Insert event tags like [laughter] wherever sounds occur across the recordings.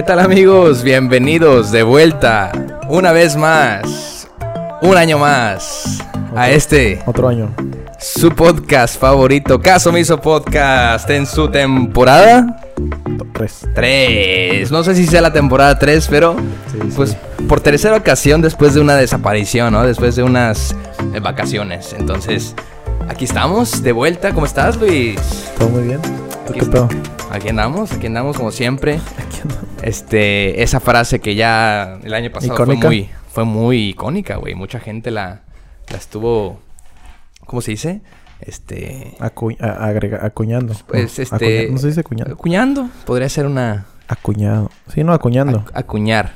¿Qué tal amigos? Bienvenidos de vuelta una vez más, un año más a este Otro año. su podcast favorito, Caso Miso Podcast en su temporada Tres. 3. No sé si sea la temporada 3, pero Sí, sí. pues por tercera ocasión después de una desaparición, ¿no? Después de unas eh, vacaciones. Entonces, aquí estamos de vuelta. ¿Cómo estás, Luis? Todo muy bien. ¿Tú qué pedo? Aquí andamos, aquí andamos como siempre. [laughs] Aquí ando. Este, esa frase que ya el año pasado fue muy, fue muy icónica, güey. Mucha gente la, la estuvo, ¿cómo se dice? Este, Acu- agrega- acuñando. pues No, este, acuña- ¿No se dice acuñando? acuñando. Podría ser una Acuñado. Sí, no, acuñando. Ac- acuñar.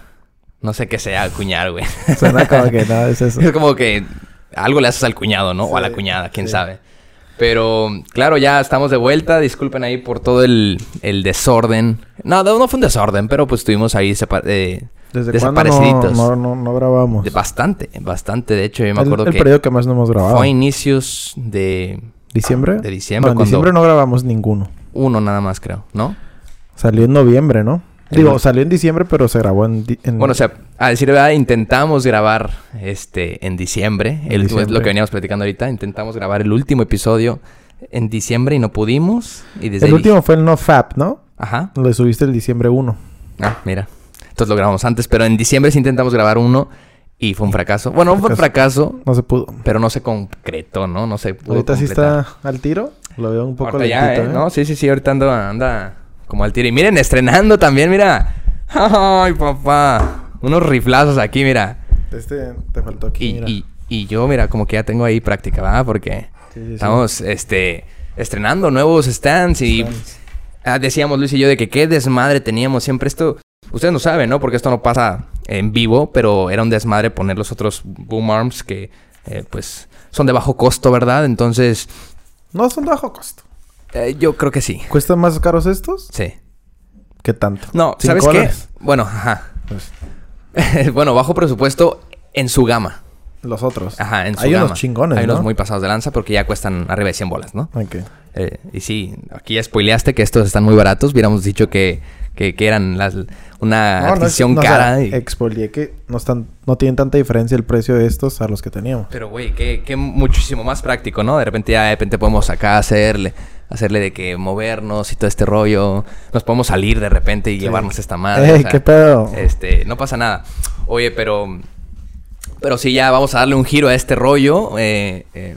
No sé qué sea acuñar, güey. [laughs] Suena como que nada es [laughs] eso. es como que algo le haces al cuñado, ¿no? o a la cuñada, quién sí. sabe. Pero, claro, ya estamos de vuelta. Disculpen ahí por todo el, el desorden. No, no fue un desorden, pero pues estuvimos ahí eh, ¿Desde cuándo desapareciditos. no, no, grabamos? Bastante, bastante. De hecho, yo me el, acuerdo el que periodo que más no hemos grabado. fue a inicios de ¿Diciembre? de diciembre, No, en diciembre no grabamos ninguno. uno nada más, creo, ¿no? Salió en noviembre, ¿no? Digo, no- salió en diciembre, pero se grabó en... en- Bueno, o sea, a decir verdad, intentamos grabar este en diciembre. En El- Es lo que veníamos platicando ahorita. Intentamos grabar el último episodio en diciembre y no pudimos. Y desde el ahí último fue el No Fap, ¿no? Ajá. Lo subiste el diciembre 1. Ah, mira. Entonces lo grabamos antes, pero en diciembre sí intentamos grabar uno y fue un fracaso. Bueno, no fue un fracaso, No se pudo. pero no se concretó, ¿no? No se pudo Ahorita sí completar. está al tiro. Lo veo un poco Ahorita ya, lentito, ¿eh? ¿eh? No, sí, sí, sí. Ahorita anda, anda como al tiro. Y miren, estrenando también, mira. Ay, papá. Unos riflazos aquí, mira. Este te faltó aquí, Y, mira. y, y yo, mira, como que ya tengo ahí práctica, ¿verdad? Porque Sí, sí, sí. estamos, este, estrenando nuevos stands y Stands. ah, decíamos Luis y yo de que qué desmadre teníamos siempre esto. Ustedes no saben, ¿no? Porque esto no pasa en vivo, pero era un desmadre poner los otros boom arms que, eh, pues, son de bajo costo, ¿verdad? Entonces, No son de bajo costo. Eh, yo creo que sí. ¿Cuestan más caros estos? Sí. ¿Qué tanto? No, ¿Cinco ¿sabes qué? Bueno, ajá. Pues, [laughs] bueno, bajo presupuesto en su gama. los otros. Ajá, en su Hay gama. unos chingones, Hay ¿no? unos muy pasados de lanza porque ya cuestan arriba de 100 bolas, ¿no? Ok. Eh, y sí, aquí ya spoileaste que estos están muy baratos. Hubiéramos dicho que, que, que eran las, una No, no es- adquisición no, o sea, cara. y- expolié que no, están, no tienen tanta diferencia el precio de estos a los que teníamos. Pero, güey, que, que muchísimo más práctico, ¿no? De repente ya de repente podemos acá hacerle, hacerle de que movernos y todo este rollo. Nos podemos salir de repente y Sí. llevarnos esta madre. ¡Ey, o sea, qué pedo! Este, no pasa nada. Oye, pero. Pero sí, ya vamos a darle un giro a este rollo. eh, eh,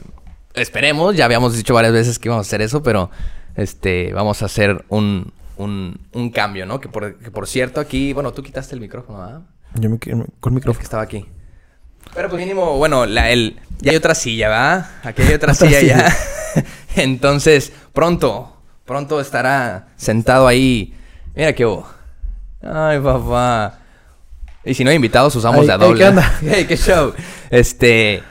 esperemos, ya habíamos dicho varias veces que íbamos a hacer eso, pero este, vamos a hacer un, un, un cambio, ¿no? Que por, que por cierto, aquí, bueno, tú quitaste el micrófono, ¿ah? Yo me, con El que micrófono. estaba aquí. Pero pues mínimo, bueno, la, el, ya hay otra silla, ¿verdad? Aquí hay otra, [laughs] Otra silla silla. ya. [laughs] Entonces, pronto, pronto estará sentado ahí. Mira qué hubo. Ay, papá. Y si no hay invitados, usamos de a ay, doble. ¿qué? [laughs] Hey, qué show. Este,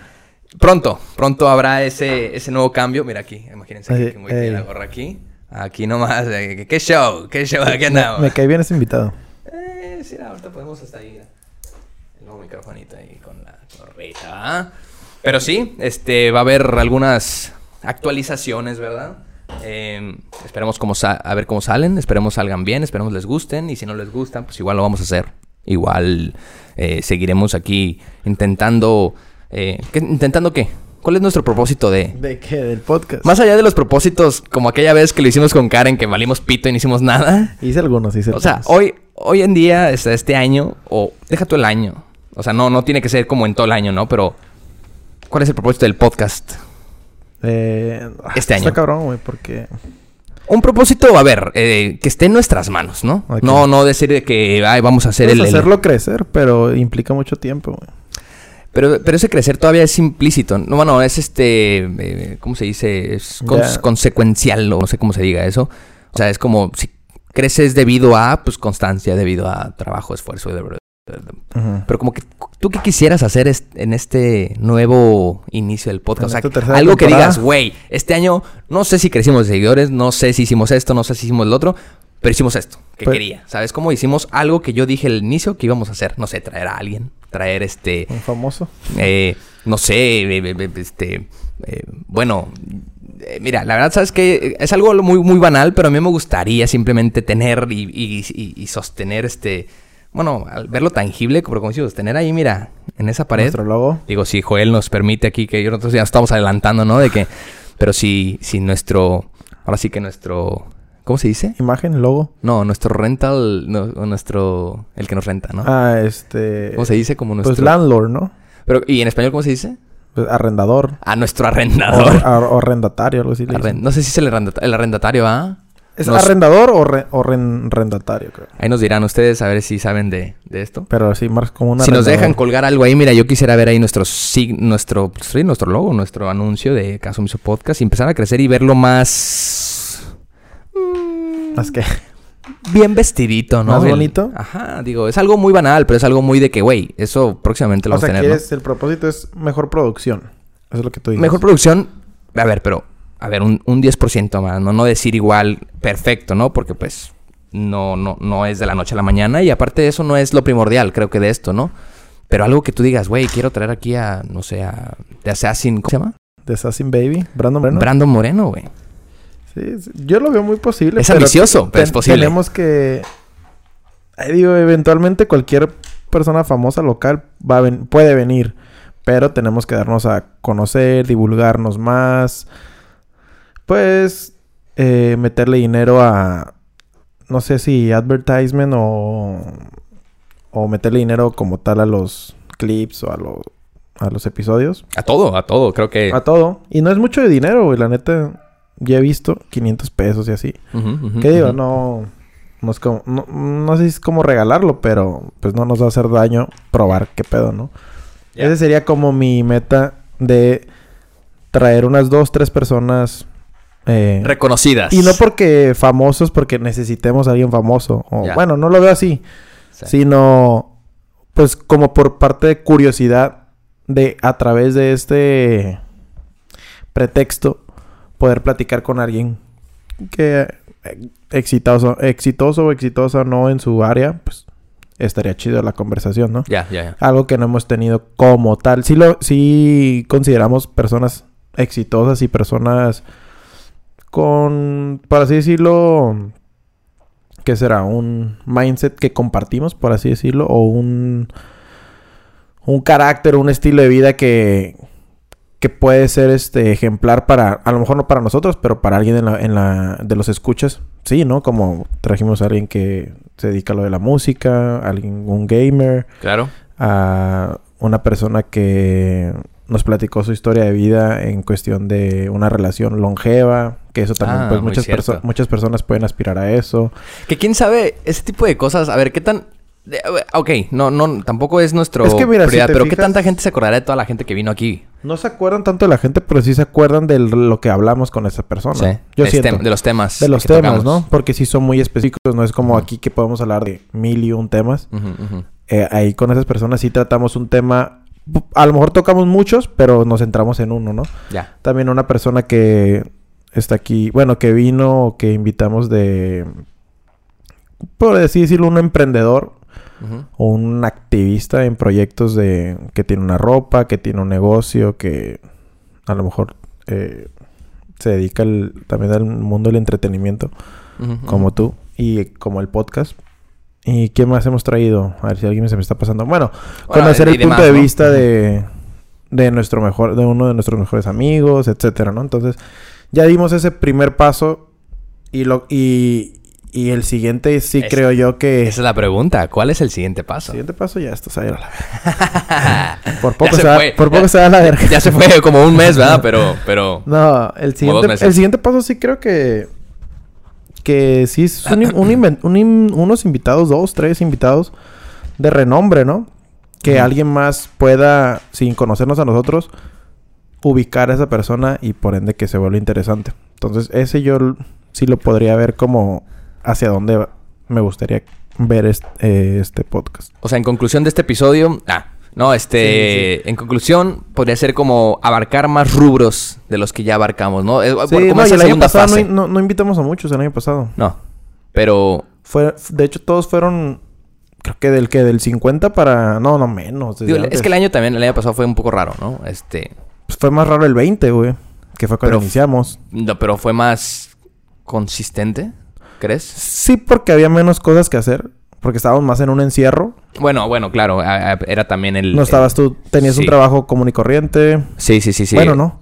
pronto, pronto habrá ese, ese nuevo cambio. Mira aquí, imagínense Ay, que, voy a la gorra aquí. Aquí nomás. Qué show, qué show, aquí andamos. Me cae bien ese invitado. Eh, sí, ahorita podemos hasta ahí. Nuevo microfonito ahí con la gorrita. ¿ah? Pero sí, este, va a haber algunas actualizaciones, ¿verdad? Eh, esperemos cómo a ver cómo salen, esperemos salgan bien, esperemos les gusten y si no les gustan, pues igual lo vamos a hacer. Igual eh, seguiremos aquí intentando... Eh, ¿qué- ¿Intentando qué? ¿Cuál es nuestro propósito de, ¿De qué? ¿Del podcast? más allá de los propósitos, como aquella vez que lo hicimos con Karen, que valimos pito y no hicimos nada. Hice algunos, hice O sea, hoy, hoy en día, este, este año, o deja tú el año. O sea, no, no tiene que ser como en todo el año, ¿no? Pero, ¿cuál es el propósito del podcast? Eh, Este año. Está cabrón, güey, porque... Un propósito, a ver, eh, que esté en nuestras manos, ¿no? Ok. No, no decir de que, ay, vamos a hacer Puedes el, el- hacerlo crecer, pero implica mucho tiempo, güey. Pero, pero ese crecer todavía es implícito. No, bueno, es este, eh, ¿cómo se dice? Es cons- consecuencial, o no sé cómo se diga eso. O sea, es como si creces debido a, pues, constancia, debido a trabajo, esfuerzo. de- Pero como que tú qué quisieras hacer est- en este nuevo inicio del podcast. O sea, algo que digas, güey, este año no sé si crecimos de seguidores, no sé si hicimos esto, no sé si hicimos lo otro, pero hicimos esto que Pues- quería. ¿Sabes cómo hicimos algo que yo dije al inicio que íbamos a hacer? No sé, traer a alguien, traer este, Un famoso. eh, no sé, eh, eh, este, eh, bueno, eh, mira, la verdad, sabes que es algo muy, muy banal, pero a mí me gustaría simplemente tener y, y- y- y sostener este. Bueno, al verlo tangible, pero como decimos, tener ahí, mira, en esa pared. Nuestro logo. Digo, si Joel nos permite aquí, que nosotros ya estamos adelantando, ¿no? De que. Pero si, si nuestro. Ahora sí que nuestro. ¿Cómo se dice? Imagen, logo. No, nuestro rental. no, o nuestro. El que nos renta, ¿no? Ah, este... ¿Cómo se dice? Como nuestro. Pues landlord, ¿no? Pero, ¿Y en español cómo se dice? Pues arrendador. A nuestro O, arrendador. ar- o arrendatario, algo así. no sé si es el arrendatario, ¿ah? ¿Es Nos- arrendador o, re- o ren- arrendatario, creo? Ahí nos dirán ustedes a ver si saben de, de esto. Pero sí, más como un Si nos dejan colgar algo ahí, mira, yo quisiera ver ahí nuestro sig- nuestro, sí, nuestro logo, nuestro anuncio de Caso Miso Podcast y empezar a crecer y verlo más Más que... [laughs] bien vestidito, ¿no? ¿Más El- bonito? Ajá, digo, es algo muy banal, pero es algo muy de que, güey, eso próximamente lo O vamos a sea, tener, ¿no? El propósito es mejor producción. Eso es lo que tú dices. Mejor producción, a ver, pero, a ver, un, un 10% más, ¿no? No decir igual perfecto, ¿no? Porque pues no, no, no es de la noche a la mañana y aparte de eso no es lo primordial, creo que de esto, ¿no? Pero algo que tú digas, güey, quiero traer aquí a, no sé, a de Assassin, ¿cómo se llama? De Assassin Baby. Brandon Moreno. Brandon Moreno, güey. Sí, sí, yo lo veo muy posible. Es pero ambicioso, pero es posible. Tenemos que... Ahí digo, eventualmente cualquier persona famosa local va a ven- puede venir. Pero tenemos que darnos a conocer, divulgarnos más. Pues... eh, meterle dinero a... No sé si advertisement o... O meterle dinero como tal a los clips o a, los a los episodios. A todo, a todo, creo que... A todo. Y no es mucho de dinero, güey. La neta, ya he visto 500 pesos y así. ¿Qué digo? No, no es como... No, no sé si es como regalarlo, pero pues no nos va a hacer daño probar qué pedo, ¿no? Ya. Ese sería como mi meta de traer unas dos, tres personas... eh, Reconocidas. y no porque famosos, porque necesitemos a alguien famoso. O. Bueno, no lo veo así. Sí. Sino, pues como por parte de curiosidad de a través de este pretexto poder platicar con alguien que eh, exitoso, exitoso o exitosa o no en su área, pues estaría chido la conversación, ¿no? Ya, ya, ya. Algo que no hemos tenido como tal. Sí, lo, sí consideramos personas exitosas y personas con, por así decirlo, ¿qué será? Un mindset que compartimos, por así decirlo, o un, un carácter, un estilo de vida que, que puede ser este ejemplar para, a lo mejor no para nosotros, pero para alguien en la, en la, de los escuchas. Sí, ¿no? Como trajimos a alguien que se dedica a lo de la música, alguien, un gamer, Claro. a una persona que nos platicó su historia de vida en cuestión de una relación longeva, que eso también, Ah, pues muchas, perso- muchas personas pueden aspirar a eso. Que quién sabe, ese tipo de cosas, a ver, ¿qué tan... Ok, no, no, tampoco es nuestro Es que mira, si prioridad, te pero ¿qué tanta gente se acordará de toda la gente que vino aquí? No se acuerdan tanto de la gente, pero sí se acuerdan de lo que hablamos con esa persona. Sí. Yo siento. de los temas. de los temas, tocamos. ¿no? Porque sí son muy específicos, no es como aquí que podemos hablar de mil y un temas. Eh, ahí con esas personas sí tratamos un tema, a lo mejor tocamos muchos, pero nos centramos en uno, ¿no? Ya. También una persona que está aquí, bueno, que vino, que invitamos de, por así decirlo, un emprendedor o un activista en proyectos de que tiene una ropa, que tiene un negocio, que a lo mejor eh, se dedica también al mundo del entretenimiento, como tú, y como el podcast. ¿Y qué más hemos traído? A ver si alguien se me está pasando. Bueno, Bueno, conocer el punto de ¿no? vista de, de nuestro mejor, de uno de nuestros mejores amigos, etcétera, ¿no? Entonces, ya dimos ese primer paso y lo y, y el siguiente sí Es- creo yo que Esa es la pregunta. ¿Cuál es el siguiente el paso? siguiente paso ya estás ahí a la. [laughs] Por poco se, se va, por poco Ya- se va a la verga. ya se fue como un mes, ¿verdad? [laughs] Pero, pero... No, el siguiente, el siguiente paso sí creo que que sí un, un in- unos invitados, dos, tres invitados de renombre, ¿no? Que alguien más pueda, sin conocernos a nosotros, ubicar a esa persona y por ende que se vuelva interesante. Entonces, ese yo sí lo podría ver como hacia dónde va- me gustaría ver este, eh, este podcast. O sea, en conclusión de este episodio... Ah, no, este... En conclusión, podría ser como abarcar más rubros de los que ya abarcamos, ¿no? Sí, como no, y el año pasado no, no- no invitamos a muchos el año pasado. No. Pero... Fue, de hecho, todos fueron, creo que del que del 50 para, no, no menos. digo, es que el año también, el año pasado fue un poco raro, ¿no? Este... Pues fue más raro el 20, güey. Que fue cuando Pero- iniciamos. No, pero fue más consistente, ¿crees? Sí, porque había menos cosas que hacer. Porque estábamos más en un encierro. Bueno, bueno, claro, a- a- era también el... No estabas tú, tenías un trabajo común y corriente. Sí, sí, sí, sí. Bueno, no.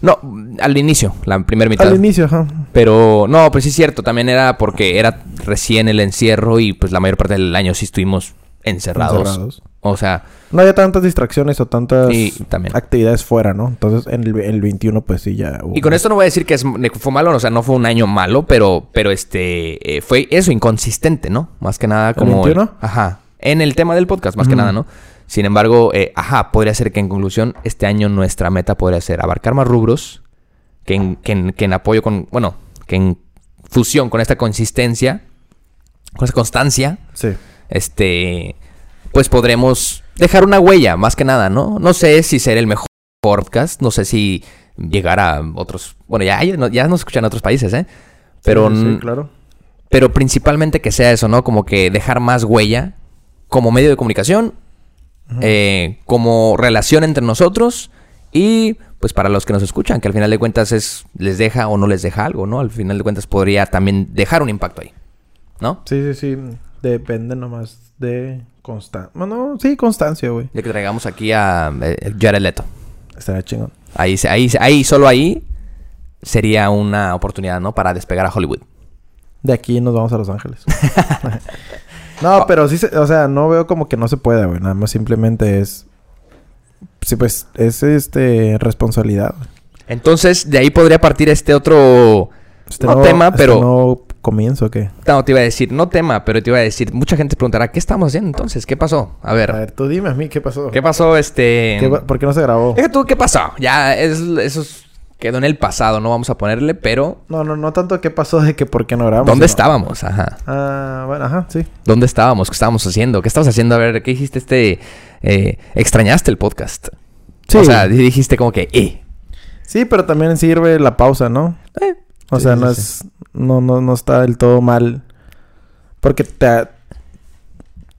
No, al inicio, la primera mitad. Al inicio, ajá. Pero no, pues sí es cierto, también era porque era recién el encierro y pues la mayor parte del año sí estuvimos encerrados. Encerrados. O sea, No había tantas distracciones o tantas y también. actividades fuera, ¿no? Entonces, en el, el 21, pues sí, ya hubo. Y con esto no voy a decir que es, fue malo, o sea, no fue un año malo, pero, pero este, eh, fue eso, inconsistente, ¿no? Más que nada como... 21? ajá. En el tema del podcast, más que Ujú. nada, ¿no? Sin embargo, eh, ajá, podría ser que en conclusión, este año nuestra meta podría ser abarcar más rubros, que en, que en, que en apoyo con, bueno, que en fusión con esta consistencia, con esta constancia, Sí. Este, pues podremos dejar una huella, más que nada, ¿no? No sé si ser el mejor podcast, no sé si llegar a otros, bueno, ya, ya, no- ya nos escuchan en otros países, ¿eh? Pero, Sí, claro. pero principalmente que sea eso, ¿no? Como que dejar más huella como medio de comunicación, eh, como relación entre nosotros y pues para los que nos escuchan, que al final de cuentas es les deja o no les deja algo, ¿no? Al final de cuentas podría también dejar un impacto ahí, ¿no? Sí, sí, sí. Depende nomás de constancia. Bueno, sí, constancia, güey. Ya que traigamos aquí a eh, Jared Leto. Estaría chingón. Ahí, ahí, ahí, solo ahí sería una oportunidad, ¿no? Para despegar a Hollywood. De aquí nos vamos a Los Ángeles. [laughs] no, pero sí, se- o sea, no veo como que no se pueda, güey. Nada más simplemente es... Sí, pues, es este... Responsabilidad. Entonces, de ahí podría partir este otro... Este No tema, este pero- nuevo comienzo, ¿o ¿qué? No, te iba a decir, no tema, pero te iba a decir, mucha gente preguntará, ¿qué estamos haciendo entonces? ¿Qué pasó? A ver, A ver, tú dime a mí, ¿qué pasó? ¿qué pasó este...? ¿Qué ¿Por qué no se grabó? Deja tú, ¿qué pasó? Ya, es, eso es- quedó en el pasado, no vamos a ponerle, pero... No, no, no tanto qué pasó de que por qué no grabamos. ¿Dónde estábamos? Ajá. Ah, bueno, ajá, sí. ¿Dónde estábamos? ¿Qué estábamos haciendo? ¿Qué estabas haciendo? A ver, ¿qué hiciste este... eh, extrañaste el podcast? Sí. O sea, dijiste como que, eh. Sí, pero también sirve la pausa, ¿no? eh. O Sí, sea, no sí. es... No, no, no está del todo mal. Porque te...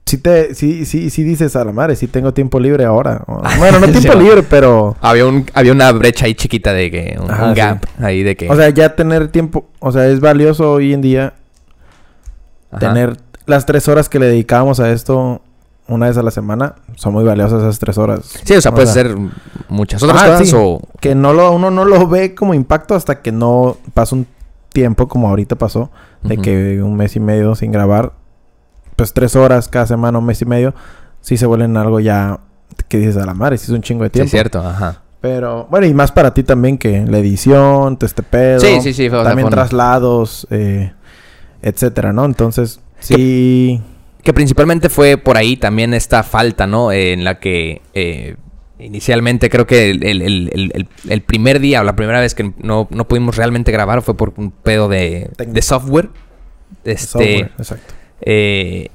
Sí te... Sí, sí, sí dices a la madre, sí tengo tiempo libre ahora. [laughs] Bueno, no tiempo libre, pero... Había, un, había una brecha ahí chiquita de que... Un, Ajá, un sí. gap ahí de que... O sea, ya tener tiempo... O sea, es valioso hoy en día ajá. tener las tres horas que le dedicábamos a esto una vez a la semana. Son muy valiosas esas tres horas. Sí, o sea, o puedes sea- hacer muchas otras Ah, cosas sí. o... Que no lo, uno no lo ve como impacto hasta que no pasa un tiempo como ahorita pasó. De que un mes y medio sin grabar. Pues tres horas cada semana, un mes y medio. Sí se vuelven algo ya... Que dices a la madre, sí es un chingo de Sí, tiempo. es cierto, ajá. Pero, bueno, y más para ti también que la edición, todo este pedo. Sí, sí, sí. o También traslados, eh, etcétera, ¿no? Entonces, sí... Que principalmente fue por ahí también esta falta, ¿no? Eh, en la que eh, inicialmente creo que el, el- el- primer día o la primera vez que no, no pudimos realmente grabar fue por un pedo de, de software. Este, software, exacto. eh,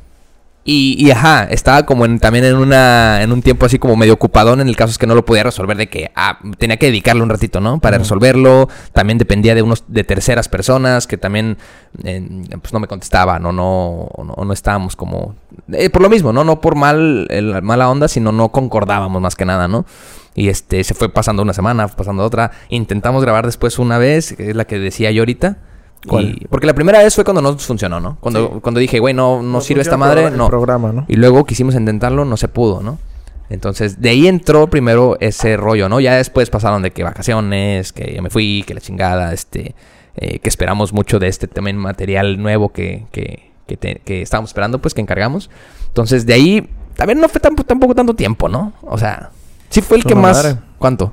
y, y, ajá, estaba como en, también en una en un tiempo así como medio ocupadón en el caso es que no lo podía resolver de que ah, tenía que dedicarle un ratito, ¿no? Para resolverlo. También dependía de unos de terceras personas que también eh, pues no me contestaban o no o no, no estábamos como eh, por lo mismo, ¿no? No por mal el- mala onda, sino no concordábamos más que nada, ¿no? Y este se fue pasando una semana, fue pasando otra. Intentamos grabar después una vez, que es la que decía yo ahorita. ¿Cuál? Y- porque la primera vez fue cuando no funcionó, ¿no? Cuando, Sí. cuando dije, güey, no, no, sirve esta madre, el no. programa, ¿no? Y luego quisimos intentarlo, no se pudo, ¿no? Entonces, de ahí entró primero ese rollo, ¿no? Ya después pasaron de que vacaciones, que ya me fui, que la chingada, este, eh, que esperamos mucho de este también material nuevo que, que, que, te- que estábamos esperando, pues, que encargamos. Entonces, de ahí, también no fue tampoco, tampoco tanto tiempo, ¿no? O sea, sí fue el que más... madre. ¿Cuánto?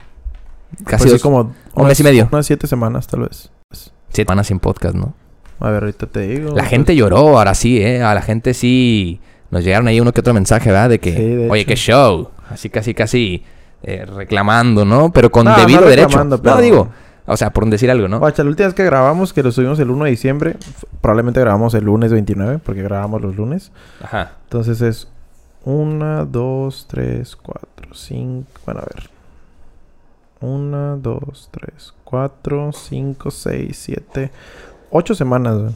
Casi Pues sí, dos, como un mes y medio. Unas siete semanas, tal vez. Siete semanas sin podcast, ¿no? A ver, ahorita te digo. La gente lloró, ahora sí, ¿eh? A la gente sí... Nos llegaron ahí uno que otro mensaje, ¿verdad? De que, Sí, de oye, hecho. qué show. Así casi, casi eh, reclamando, ¿no? Pero con No, no debido derecho. reclamando, No, pero- digo, o sea, por decir algo, ¿no? Guacha, la última vez que grabamos, que lo subimos el 1 de diciembre, probablemente grabamos el lunes 29, porque grabamos los lunes. Ajá. Entonces es 1, 2, 3, 4, 5. Bueno, a ver. 1, 2, 3, 4, 5, 6, 7, 8 semanas, güey.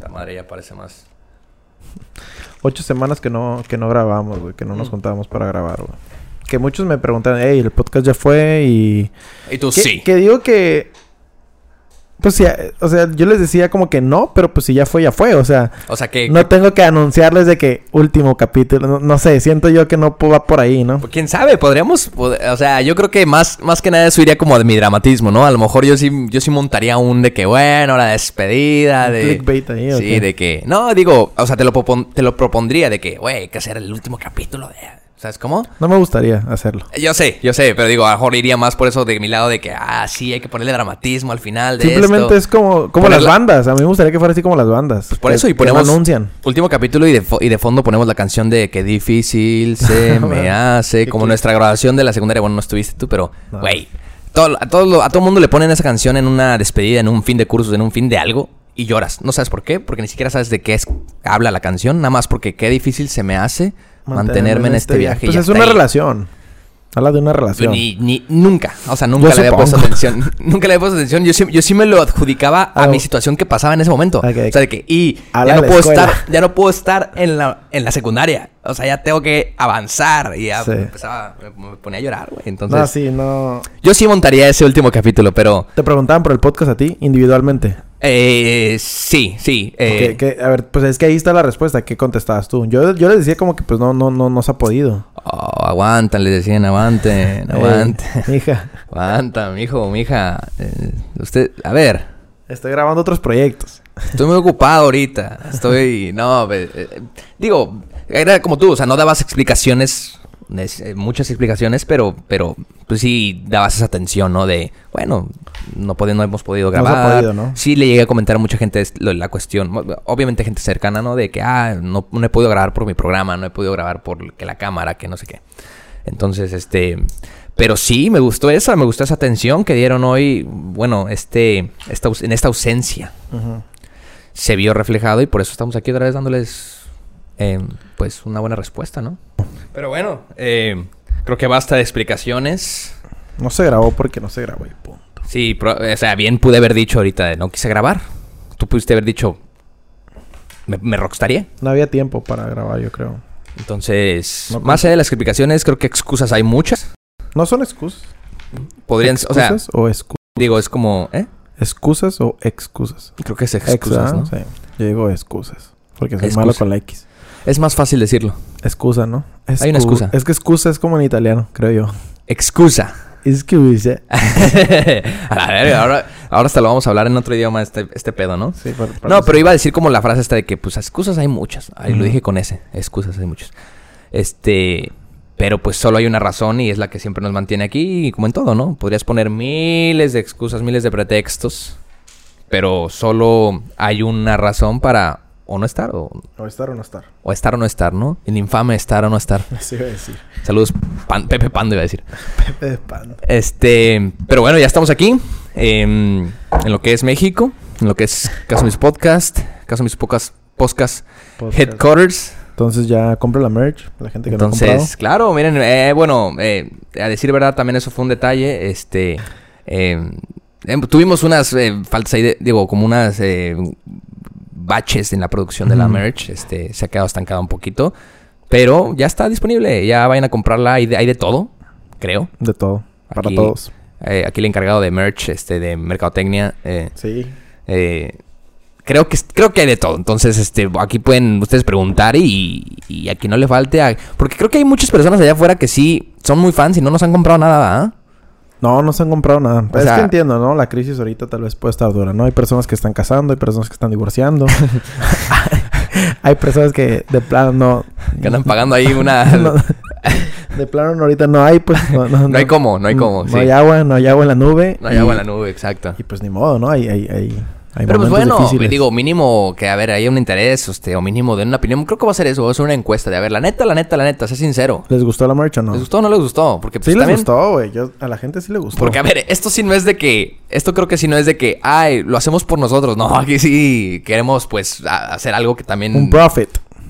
La madre ya parece más. 8 semanas que no, que no grabamos, güey. Que no nos Mm. juntábamos para grabar, güey. que muchos me preguntan, hey, el podcast ya fue y... Y tú Que, sí. que digo que... Pues sí, o sea, yo les decía como que no, pero pues si ya fue, ya fue. O sea, O sea que... no tengo que anunciarles de que último capítulo. No, no sé, siento yo que no va por ahí, ¿no? Pues, quién sabe, podríamos, pod- o sea, yo creo que más, más que nada eso iría como de mi dramatismo, ¿no? A lo mejor yo sí, yo sí montaría un de que, bueno, la despedida, Un de... clickbait ahí, ¿o Sí, de que, no, digo, o sea, te lo, te lo propondría de que, güey, hay que hacer el último capítulo de... ¿Sabes cómo? No me gustaría hacerlo. Yo sé, yo sé, pero digo, a lo mejor iría más por eso de mi lado de que, ah, sí, hay que ponerle dramatismo al final de Simplemente esto. es como, como Ponerla- las bandas. A mí me gustaría que fuera así como las bandas. Pues por Que- eso y ponemos anuncian. último capítulo y de, fo- y de fondo ponemos la canción de qué difícil se [laughs] me hace, como nuestra grabación de la secundaria, bueno, no estuviste tú, pero No. güey, todo, a todo a todo mundo le ponen esa canción en una despedida, en un fin de cursos, en un fin de algo y lloras. No sabes por qué, porque ni siquiera sabes de qué es habla la canción, nada más porque qué difícil se me hace mantenerme en este viaje. y Pues es una ahí. relación. Habla de una relación. Ni, ni- nunca, o sea, nunca Yo le había puesto supongo. atención. [laughs] nunca le había puesto atención. Yo sí, yo sí me lo adjudicaba a mi situación que pasaba en ese momento. O sea, de que, y Habla ya no puedo escuela. estar, ya no puedo estar en la, en la secundaria. O sea, ya tengo que avanzar. Y ya Sí. empezaba, me, ponía a llorar, güey. Entonces, No, sí, no. yo sí montaría ese último capítulo, pero Te preguntaban por el podcast a ti individualmente. eh, sí, sí. eh, que- a ver, pues es que ahí está la respuesta. ¿Qué contestabas tú? Yo, yo les decía como que pues no, no, no, no se ha podido. oh, aguantan, le decían, aguanten, [laughs] aguanten. [laughs] Ey, hija, Aguanta, mijo, mija. Eh, usted, a ver. estoy grabando otros proyectos. Estoy muy ocupado ahorita. [laughs] Estoy. No, eh, digo, era como tú, o sea, no dabas explicaciones, nes- eh, muchas explicaciones, pero, pero, pues sí dabas esa atención, ¿no? De, bueno, no, podi- no hemos podido No grabar. podido, ¿no? Sí le llegué a comentar a mucha gente lo- la cuestión, obviamente gente cercana, ¿no? De que, ah, no, no he podido grabar por mi programa, no he podido grabar por que la cámara, que no sé qué. Entonces, este. Pero sí, me gustó esa, me gustó esa atención que dieron hoy, bueno, este, esta, en esta ausencia se vio reflejado y por eso estamos aquí otra vez dándoles eh, pues una buena respuesta, ¿no? Pero bueno, eh, creo que basta de explicaciones. No se grabó porque no se grabó y punto. Sí, pro- o sea, bien pude haber dicho ahorita de no quise grabar. Tú pudiste haber dicho me, me rockstaría. No había tiempo para grabar, yo creo. Entonces, No más allá de las explicaciones, creo que excusas hay muchas. No son excusas. Podrían, o sea, ¿Excusas o excusas? digo, es como, ¿eh? ¿Excusas o excusas? Creo que es Ex, excusas. ¿no? Sí. Yo digo excusas. Porque soy malo con la X. Es más fácil decirlo. Excusa, ¿no? Hay una excusa. Es que excusa es como en italiano, creo yo. Excusa. Excusa. [laughs] a la verga, ahora, ahora hasta lo vamos a hablar en otro idioma este, este pedo, ¿no? Sí, por- por No, eso. pero iba a decir como la frase esta de que, pues, excusas hay muchas. Ahí lo dije con ese. Excusas hay muchas. Este... Pero pues solo hay una razón y es la que siempre nos mantiene aquí, y como en todo, ¿no? Podrías poner miles de excusas, miles de pretextos, pero solo hay una razón para o no estar, o, O estar o no estar. o estar o no estar, ¿no? El infame estar o no estar. [laughs] Así iba a decir. Saludos, Pan- Pepe Pando iba a decir. [laughs] Pepe de pan. Este, pero bueno, ya estamos aquí em, en lo que es México, en lo que es Caso Mis Podcast, Caso Mis Podcast, Podcast Podcast. Headquarters. Entonces ya compra la merch. La gente que no ha Entonces, comprado. claro, miren, eh, bueno, eh, a decir verdad, también eso fue un detalle. Este, em, em, tuvimos unas eh, faltas ahí, de- digo, como unas baches en la producción de la merch. Este, se ha quedado estancado un poquito, pero ya está disponible. Ya vayan a comprarla. Hay de, hay de todo, creo. De todo. Para Aquí- todos. Eh, aquí el encargado de merch, este, de mercadotecnia, eh, Sí. eh, creo que creo que hay de todo. Entonces, este, aquí pueden ustedes preguntar y, y a quien no le falte, a- porque creo que hay muchas personas allá afuera que sí son muy fans y no nos han comprado nada, ¿ah? No, no se han comprado nada. O es sea- que entiendo, ¿no? La crisis ahorita tal vez puede estar dura, ¿no? Hay personas que están casando, hay personas que están divorciando. [laughs] [laughs] hay personas que de plano no... Que andan pagando ahí una... [laughs] no- de plano no, ahorita no hay, pues. No, no, No hay cómo, no hay cómo, No sí. hay agua, no hay agua en la nube. No hay y- agua en la nube, exacto. Y pues ni modo, ¿no? Hay, hay, hay, hay Pero pues bueno, difíciles. digo, mínimo que, a ver, haya un interés, este, o mínimo de una opinión. Creo que va a ser eso, va a ser una encuesta de, a ver, la neta, la neta, la neta, sé sincero. ¿Les gustó la merch o no? ¿Les gustó o no les gustó? Porque pues, Sí les gustó, güey. A la gente sí le gustó. Porque, a ver, esto sí no es de que. Esto creo que sí no es de que. Ay, lo hacemos por nosotros. No, aquí sí queremos, pues, hacer algo que también. Un profit.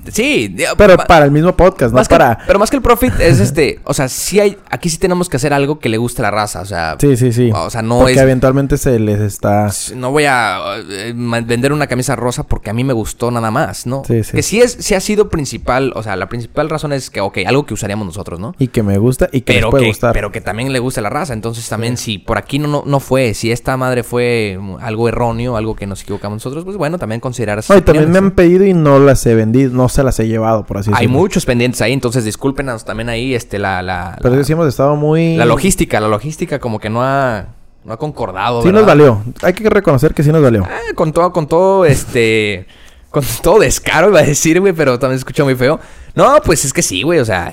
Sí, pero para el mismo podcast, no para. pero más que el profit es este, o sea, sí hay, aquí sí tenemos que hacer algo que le guste a la raza, o sea. Sí, sí, sí. O sea, no porque eventualmente se les está. No voy a eh, vender una camisa rosa porque a mí me gustó nada más, ¿no? Sí, sí. Que sí es, sí ha sido principal, o sea, la principal razón es que, ok, algo que usaríamos nosotros, ¿no? Y que me gusta y que les puede gustar. Pero que también le guste a la raza, entonces también si por aquí no, no, no fue, si esta madre fue algo erróneo, algo que nos equivocamos nosotros, pues bueno, también considerar. No, también me han pedido y no las he vendido, no se las he llevado hay muchos pendientes ahí, entonces discúlpenos también ahí este, la... la Pero sí hemos estado muy... La logística, la logística como que no ha... No ha concordado, Sí nos valió. Hay que reconocer que sí nos valió. Ah, con todo, con todo, este... [laughs] Con todo descaro iba a decir, güey, pero también se escucha muy feo. No, pues es que sí, güey, o sea...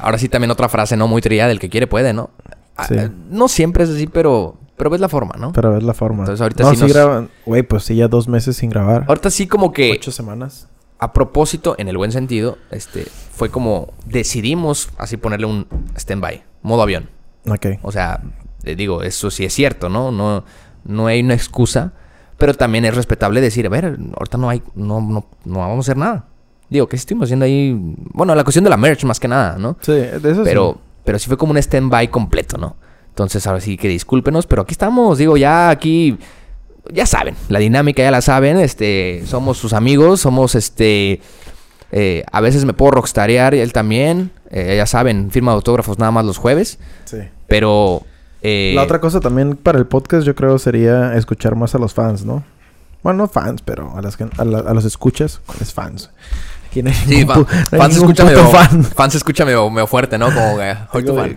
Ahora sí también otra frase, ¿no? Muy trillada, del que quiere puede, ¿no? Ah, no siempre es así, pero... Pero ves la forma, ¿no? Pero ves la forma. Entonces ahorita sí, graban... Güey, pues sí, ya dos meses sin grabar. Ahorita sí como que... Ocho semanas a propósito, en el buen sentido, este, fue como decidimos así ponerle un stand-by, modo avión. Ok. O sea, digo, eso sí es cierto, ¿no? No, no hay una excusa, pero también es respetable decir, a ver, ahorita no hay, no, no, no vamos a hacer nada. Digo, ¿qué estuvimos haciendo ahí? Bueno, la cuestión de la merch más que nada, ¿no? Sí, de eso pero, sí. Pero sí fue como un stand-by completo, ¿no? Entonces, ahora sí que discúlpenos, pero aquí estamos, digo, ya aquí ya saben, la dinámica ya la saben, este, somos sus amigos, somos este, eh, a veces me puedo rockstarear él también, eh, ya saben, firma de autógrafos nada más los jueves. Sí. Pero... Eh, la otra cosa también para el podcast yo creo sería escuchar más a los fans, ¿no? Bueno, no fans, pero a, las, a, los escuchas, ¿cuáles fans? sí, fans escucha medio, fan. Fans escucha medio, fuerte, ¿no? Como,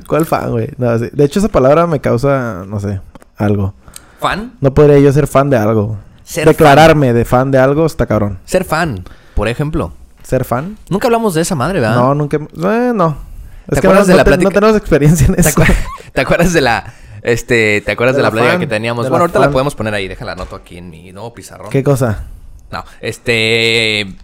¿Cuál fan, güey? de hecho, esa palabra me causa, no sé, algo. ¿Fan? No podría yo ser fan de algo. Declararme de fan de algo está cabrón. Ser fan, por ejemplo. ¿Ser fan? Nunca hablamos de esa madre, ¿verdad? No, nunca... Eh, no. Es que no, de la no tenemos experiencia en eso. [laughs] ¿Te, acuerdas de la... Este, ¿te acuerdas de, la, plática que teníamos? Bueno, ahorita la podemos poner ahí. Déjala anoto aquí en mi nuevo pizarrón. ¿Qué cosa? No, este...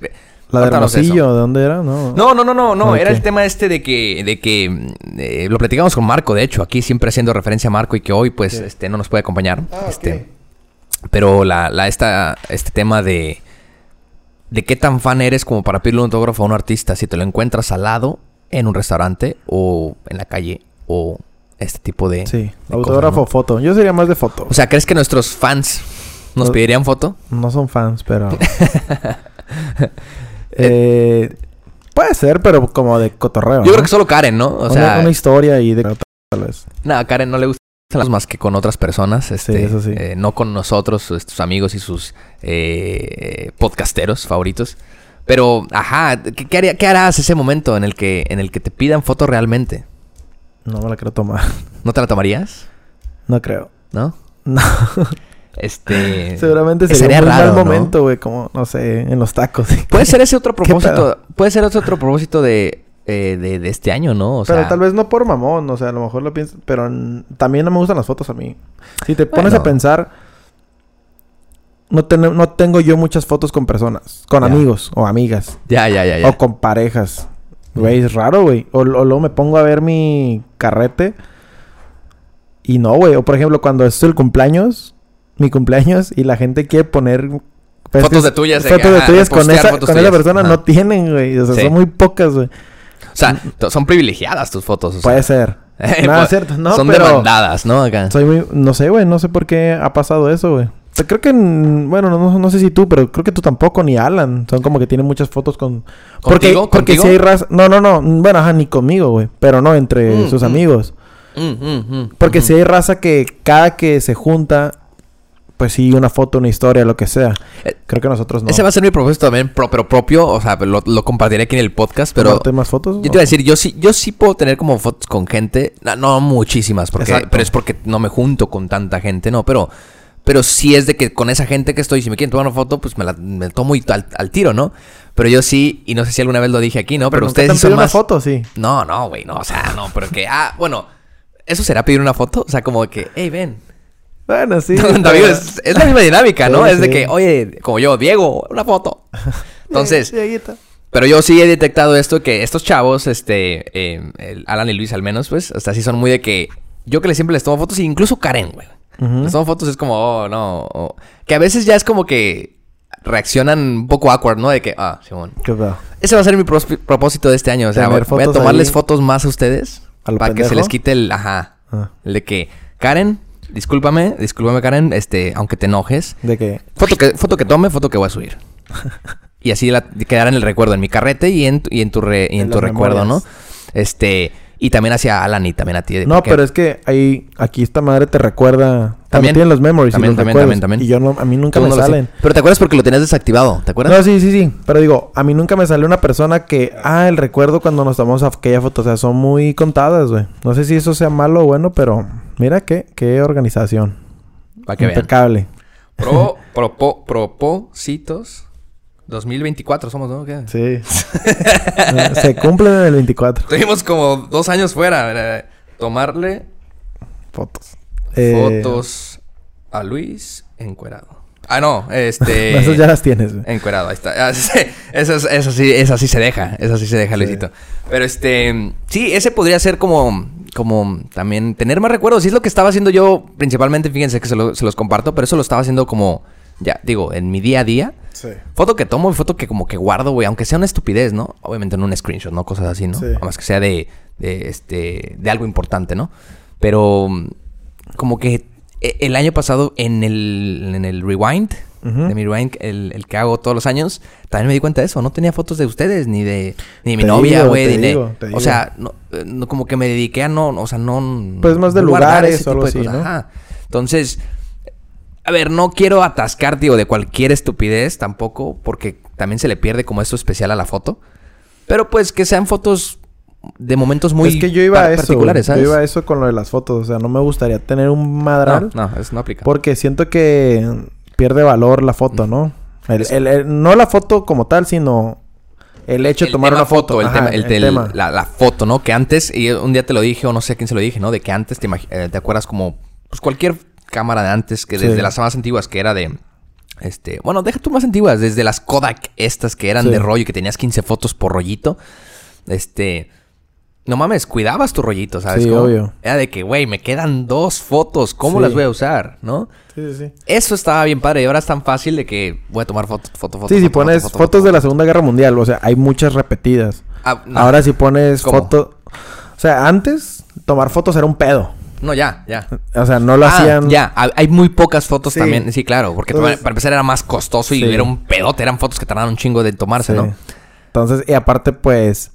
¿La de Hermosillo? ¿De dónde era? No, no, no, no, no. Era el tema este de que... De que eh, lo platicamos con Marco, de hecho. Aquí siempre haciendo referencia a Marco y que hoy, pues, este, no nos puede acompañar. Ah, este... Pero la, la, esta, este tema de... De qué tan fan eres como para pedirle un autógrafo a un artista si te lo encuentras al lado en un restaurante o en la calle o este tipo de... Sí, autógrafo o foto. Yo sería más de foto. O sea, ¿crees que nuestros fans nos pedirían foto? No son fans, pero... [laughs] Eh, puede ser, pero como de cotorreo. Yo creo que solo Karen, ¿no? O sea, una historia y de tal vez. Nada, a Karen no le gusta más que con otras personas, este, eso sí. Eh, no con nosotros, sus amigos y sus eh, podcasteros favoritos. Pero, ajá, ¿qué, haría, ¿qué, harás ese momento en el que en el que te pidan foto realmente? No me la quiero tomar. ¿No te la tomarías? No creo. ¿No? No. [laughs] Este. [laughs] Seguramente sería, un raro, mal momento, güey, como, no sé, en los tacos. [laughs] Puede ser ese otro propósito. Puede ser ese otro propósito de, eh, de, de, este año, ¿no? O pero tal vez no por mamón, o sea, a lo mejor lo pienso. Pero también no me gustan las fotos a mí. Si te pones a pensar. No, no tengo yo muchas fotos con personas, con amigos o amigas. Ya, ya, ya, ya. O con parejas. Güey, es raro, güey. O, o luego me pongo a ver mi carrete. Y no, güey. O por ejemplo, cuando es el cumpleaños, mi cumpleaños y la gente quiere poner fotos de tuyas. Fotos de tuyas con esa, con esa persona no tienen, güey. O sea, son muy pocas, güey. O sea, son privilegiadas tus fotos. Puede ser. [laughs] no, cierto. No, son demandadas, ¿no? Acá. Soy muy... No sé, güey. No sé por qué ha pasado eso, güey. creo que... Bueno, no, no, sé si tú, pero creo que tú tampoco, ni Alan. Son como que tienen muchas fotos con... Porque, ¿Contigo? Porque si hay raza... No, no, no. Bueno, ajá, ni conmigo, güey. Pero no, entre mm, sus mm. amigos. Mm, porque si hay raza que cada que se junta pues sí, una foto, una historia, lo que sea. Eh, Creo que nosotros no. Ese va a ser mi propósito también, pero propio. O sea, lo, compartiré aquí en el podcast, pero... más fotos? Yo te iba a decir, yo sí, yo sí puedo tener como fotos con gente. No, muchísimas, porque, pero es porque no me junto con tanta gente, ¿no? Pero... Pero sí es de que con esa gente que estoy, si me quieren tomar una foto, pues me la me tomo al, al, tiro, ¿no? Pero yo sí, y no sé si alguna vez lo dije aquí, ¿no? Pero, ustedes son más... una foto, sí. No, no, güey, no, o sea, no, pero que, ah, bueno, ¿eso será pedir una foto? O sea, como que, hey, ven, bueno, sí. [laughs] es, la misma dinámica, ¿no? es de que, oye, como yo, Diego, una foto. [laughs] Entonces, pero yo sí he detectado esto, que estos chavos, este, eh, Alan y Luis al menos, pues, hasta así son muy de que yo que les siempre les tomo fotos, incluso Karen, güey. Les tomo fotos es como, oh, no. que a veces ya es como que reaccionan un poco awkward, ¿no? De que, ah, Simón. ¿Qué pedo? Ese va a ser mi propósito de este año. O sea, voy a tomarles ahí. fotos más a ustedes. ¿A lo para que se les quite el, ajá. Ah, El de que, Karen, discúlpame, discúlpame, Karen, este, aunque te enojes. de que... Foto que, foto que tome, foto que voy a subir. [laughs] y así la, quedará en el recuerdo, en mi carrete y en, tu- y en tu, re- y en En tu recuerdo, memorias. ¿no? Este, y también hacia Alan y también a ti. No, pero es que ahí... Aquí esta madre te recuerda... También. Tienen los memories También, y los también, también, también. Y yo no... A mí nunca me no salen. Pero te acuerdas porque lo tenías desactivado, ¿te acuerdas? No, sí, sí, sí. Pero digo, a mí nunca me salió una persona que... Ah, el recuerdo cuando nos tomamos aquella foto. O sea, son muy contadas, güey. No sé si eso sea malo o bueno, pero... Mira qué... Qué organización. Para que vean. Impecable. Pro, [laughs] propo- propósitos 2024 somos, ¿no? ¿Qué? Sí. [laughs] Se cumple en el 24. Tuvimos como dos años fuera. Tomarle Fotos. Eh, fotos a Luis encuerado. Ah, no, este... [laughs] Esas ya las tienes, güey. Encuerado, ahí está. Ah, sí, [laughs] esa sí se deja. Esa sí se deja, Luisito. Pero este... Sí, ese podría ser como... Como también tener más recuerdos. Y es lo que estaba haciendo yo principalmente. Fíjense que se, lo- se los comparto. Pero eso lo estaba haciendo como... Ya, digo, en mi día a día. Sí. Foto que tomo y foto que como que guardo, güey. Aunque sea una estupidez, ¿no? Obviamente en un screenshot, ¿no? Cosas así, ¿no? Sí. Además que sea de, de, este, de algo importante, ¿no? Pero mm, como que e- el año pasado en el, en el Rewind, de mi Rewind, el, el que hago todos los años, también me di cuenta de eso. No tenía fotos de ustedes, ni de, ni de mi Te novia, güey. ni digo, O sea, no, eh, no, como que me dediqué a no, o sea, no... Pues más de lugares o algo. Ajá. Entonces, a ver, no quiero atascar, digo, de cualquier estupidez tampoco, porque también se le pierde como esto especial a la foto. Pero pues que sean fotos de momentos muy es que yo iba a eso. particulares. ¿sabes? Yo iba a eso con lo de las fotos. O sea, no me gustaría tener un madral. No, no, eso no aplica. Porque siento que pierde valor la foto, ¿no? El- el- el- no la foto como tal, sino el hecho de tomar tema una foto. el, Ajá, tema, el, el tema. La, la foto, ¿no? Que antes, y un día te lo dije, o no sé a quién se lo dije, ¿no? De que antes te, eh, te acuerdas como, pues cualquier cámara de antes, que desde Sí. las más antiguas, que era de, este, bueno, deja tú más antiguas, desde las Kodak estas que eran Sí. de rollo, y que tenías 15 fotos por rollito, este, no mames, cuidabas tu rollito, ¿sabes? Sí, cómo? obvio. Era de que, güey, me quedan dos fotos, ¿cómo Sí. las voy a usar, no? Sí, sí, sí. Eso estaba bien padre, y ahora es tan fácil de que voy a tomar foto, foto, foto. Sí, si pones foto, foto, fotos foto. de la Segunda Guerra Mundial, o sea, hay muchas repetidas. Ah, no. Ahora si pones fotos... O sea, antes tomar fotos era un pedo. No, ya, ya. O sea, no lo Ah, hacían... Ya, ha- hay muy pocas fotos Sí. también. Sí, claro, porque Entonces- para empezar era más costoso y Sí. era un pedote. Eran fotos que tardaron un chingo de tomarse, Sí. ¿no? Entonces, y aparte, pues...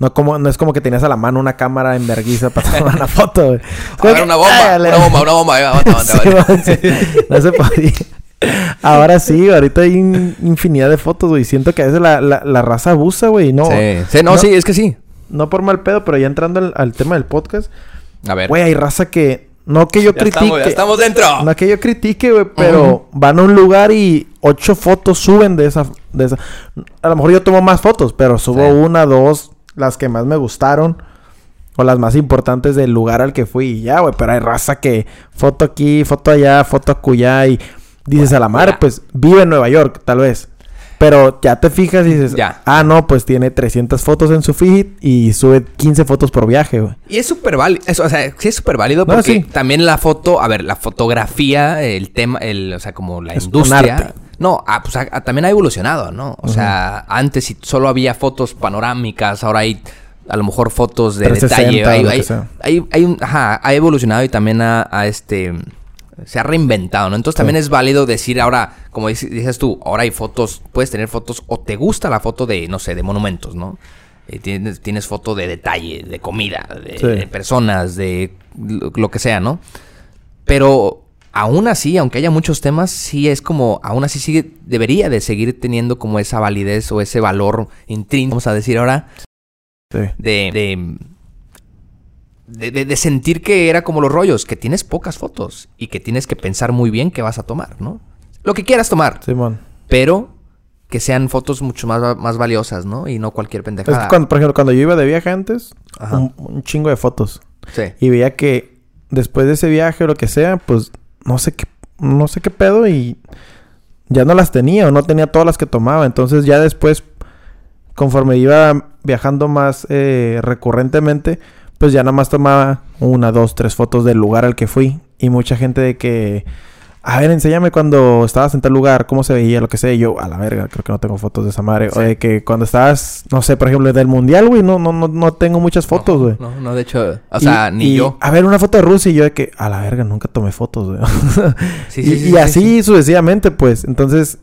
No, como, no es como que tenías a la mano una cámara en vergüenza para tomar una foto, güey. [laughs] A ver, una bomba, una bomba, una bomba. [laughs] No se podía. Ahora sí, ahorita hay in- infinidad de fotos, güey. Siento que a veces la, la, la raza abusa, güey. No, Sí, sí, no, no- sí, es que sí. no por mal pedo, pero ya entrando al, al tema del podcast, A ver. güey, hay raza que... No que yo ya critique... estamos, ya estamos dentro. No que yo critique, güey, pero van a un lugar y ocho fotos suben de esa, de esa. A lo mejor yo tomo más fotos, pero subo Sí. una, dos, las que más me gustaron. O las más importantes del lugar al que fui y ya, güey. Pero hay raza que foto aquí, foto allá, foto acullá y dices a la madre, ya. pues vive en Nueva York, tal vez. Pero ya te fijas y dices, Ya. ah, no, pues tiene 300 fotos en su feed y sube 15 fotos por viaje, güey. Y es súper válido, o sea, sí es súper válido No, porque sí. también la foto, a ver, la fotografía, el tema, el, o sea, como la Es un industria. arte. No, ah, pues ah, también ha evolucionado, ¿no? O sea, antes si solo había fotos panorámicas, ahora hay a lo mejor fotos de 360 detalle. Hay, hay- hay- hay un, ajá, ha evolucionado y también ha, este se ha reinventado, ¿no? Entonces también es válido decir ahora, como dices, dices tú, ahora hay fotos, puedes tener fotos o te gusta la foto de, no sé, de monumentos, ¿no? Eh, tienes, tienes foto de detalle, de comida, de, Sí. de personas, de lo, lo que sea, ¿no? Pero aún así, aunque haya muchos temas, sí es como, aún así sigue, debería de seguir teniendo como esa validez o ese valor intrínseco, vamos a decir ahora, Sí. de, de, de, de- de sentir que era como los rollos, que tienes pocas fotos y que tienes que pensar muy bien qué vas a tomar, ¿no? Lo que quieras tomar, Simón. pero que sean fotos mucho más, más valiosas, ¿no? Y no cualquier Es pendejada. que cuando, por ejemplo, cuando yo iba de viaje antes, un, un chingo de fotos. Sí. Y veía que después de ese viaje o lo que sea, pues no sé qué, no sé qué pedo y ya no las tenía o no tenía todas las que tomaba. Entonces ya después, conforme iba viajando más eh, recurrentemente, pues ya nada más tomaba una, dos, tres fotos del lugar al que fui. Y mucha gente de que, a ver, enséñame cuando estabas en tal lugar, cómo se veía, lo que. Y yo, a la verga, creo que no tengo fotos de esa madre. O de que cuando estabas, no sé, por ejemplo, del mundial, güey, no, no, no, no tengo muchas fotos, güey. No, no, de hecho, o sea, Y- ni y, yo. A ver, una foto de Rusia y yo de que, a la verga, nunca tomé fotos, güey. [laughs] Sí, y sí, y sí, así sí. sucesivamente, pues. Entonces,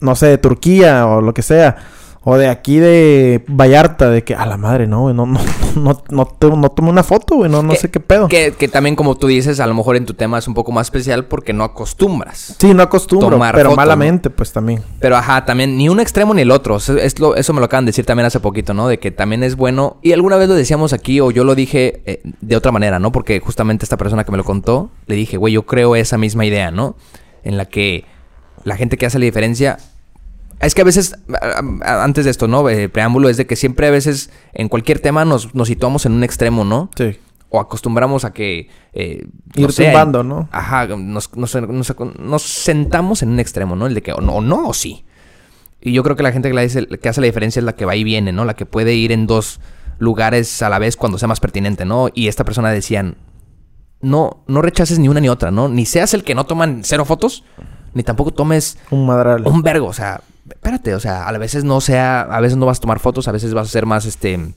no sé, de Turquía o lo que sea. O de aquí de Vallarta, de que, a la madre, no, güey, no, no, no, no, tomo- no tomé una foto, güey, no, no Que- sé qué pedo. Que, que también, como tú dices, a lo mejor en tu tema es un poco más especial porque no acostumbras. Sí, no acostumbro, Tomar pero malamente, pues también. Pero ajá, también ni un extremo ni el otro. Eso, es lo- eso me lo acaban de decir también hace poquito, ¿no? De que también es bueno. Y alguna vez lo decíamos aquí, o yo lo dije eh, de otra manera, ¿no? Porque justamente esta persona que me lo contó, le dije, güey, yo creo esa misma idea, ¿no? En la que la gente que hace la diferencia. Es que a veces, antes de esto, ¿no? El preámbulo es de que siempre a veces en cualquier tema nos, nos situamos en un extremo, ¿no? Sí. O acostumbramos a que... eh, Ir sé, tumbando, ¿no? Ajá, nos, nos- nos- nos sentamos en un extremo, ¿no? El de que o no, o no o sí. Y yo creo que la gente que, la dice- que hace la diferencia es la que va y viene, ¿no? La que puede ir en dos lugares a la vez cuando sea más pertinente, ¿no? Y esta persona decían, no, no rechaces ni una ni otra, ¿no? Ni seas el que no toman cero fotos, ni tampoco tomes Un madral. un vergo, o sea, espérate, o sea, a veces no sea, a veces no vas a tomar fotos, a veces vas a ser más, este,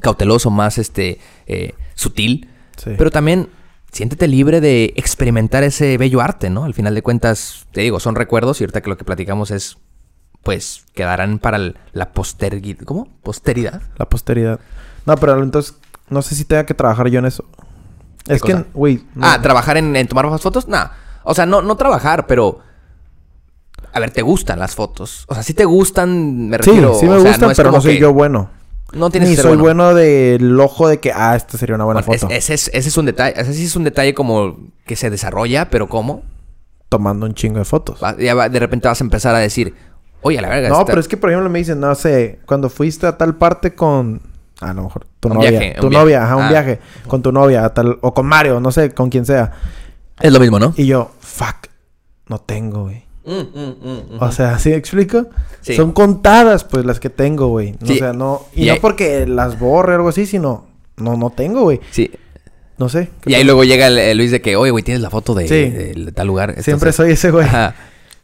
cauteloso, más, este, eh, sutil, Sí. pero también siéntete libre de experimentar ese bello arte, ¿no? Al final de cuentas, te digo, son recuerdos y ahorita que lo que platicamos es, pues, quedarán para el- la posteridad, ¿cómo? Posteridad. La posteridad. No, pero entonces, no sé si tenga que trabajar yo en eso. Es cosa? que, güey. no- Ah, trabajar en, en tomar más fotos, nah. O sea, no, no trabajar, pero... A ver, ¿te gustan las fotos? O sea, si te gustan, me sí, refiero... sí me o sea, gustan, pero no soy que yo bueno. No tienes Ni que ser soy bueno. bueno, del ojo de que, ah, esta sería una buena Bueno, foto. ese, es, ese es un detalle, ese sí es un detalle como que se desarrolla, pero ¿cómo? Tomando un chingo de fotos. Va- ya va- de repente vas a empezar a decir, oye, a la verga. No, esta- pero es que, por ejemplo, me dicen, no sé, cuando fuiste a tal parte con... A lo mejor tu Un novia. viaje, tu novia, viaje. ajá, un Ah. viaje. Con tu novia, a tal... O con Mario, no sé, con quien sea. Es lo mismo, ¿no? Y yo, fuck, no tengo, güey. Mm, mm, mm. O sea, ¿sí me explico? Sí. Son contadas, pues, las que tengo, güey. O sea, no... Y, Y no hay- porque las borre o algo así, sino... No, no tengo, güey. Sí. No sé. ¿qué Y ahí pasa? luego llega el, el Luis de que, oye, güey, tienes la foto de, Sí. de- de tal lugar. Siempre soy ese, güey. Ajá.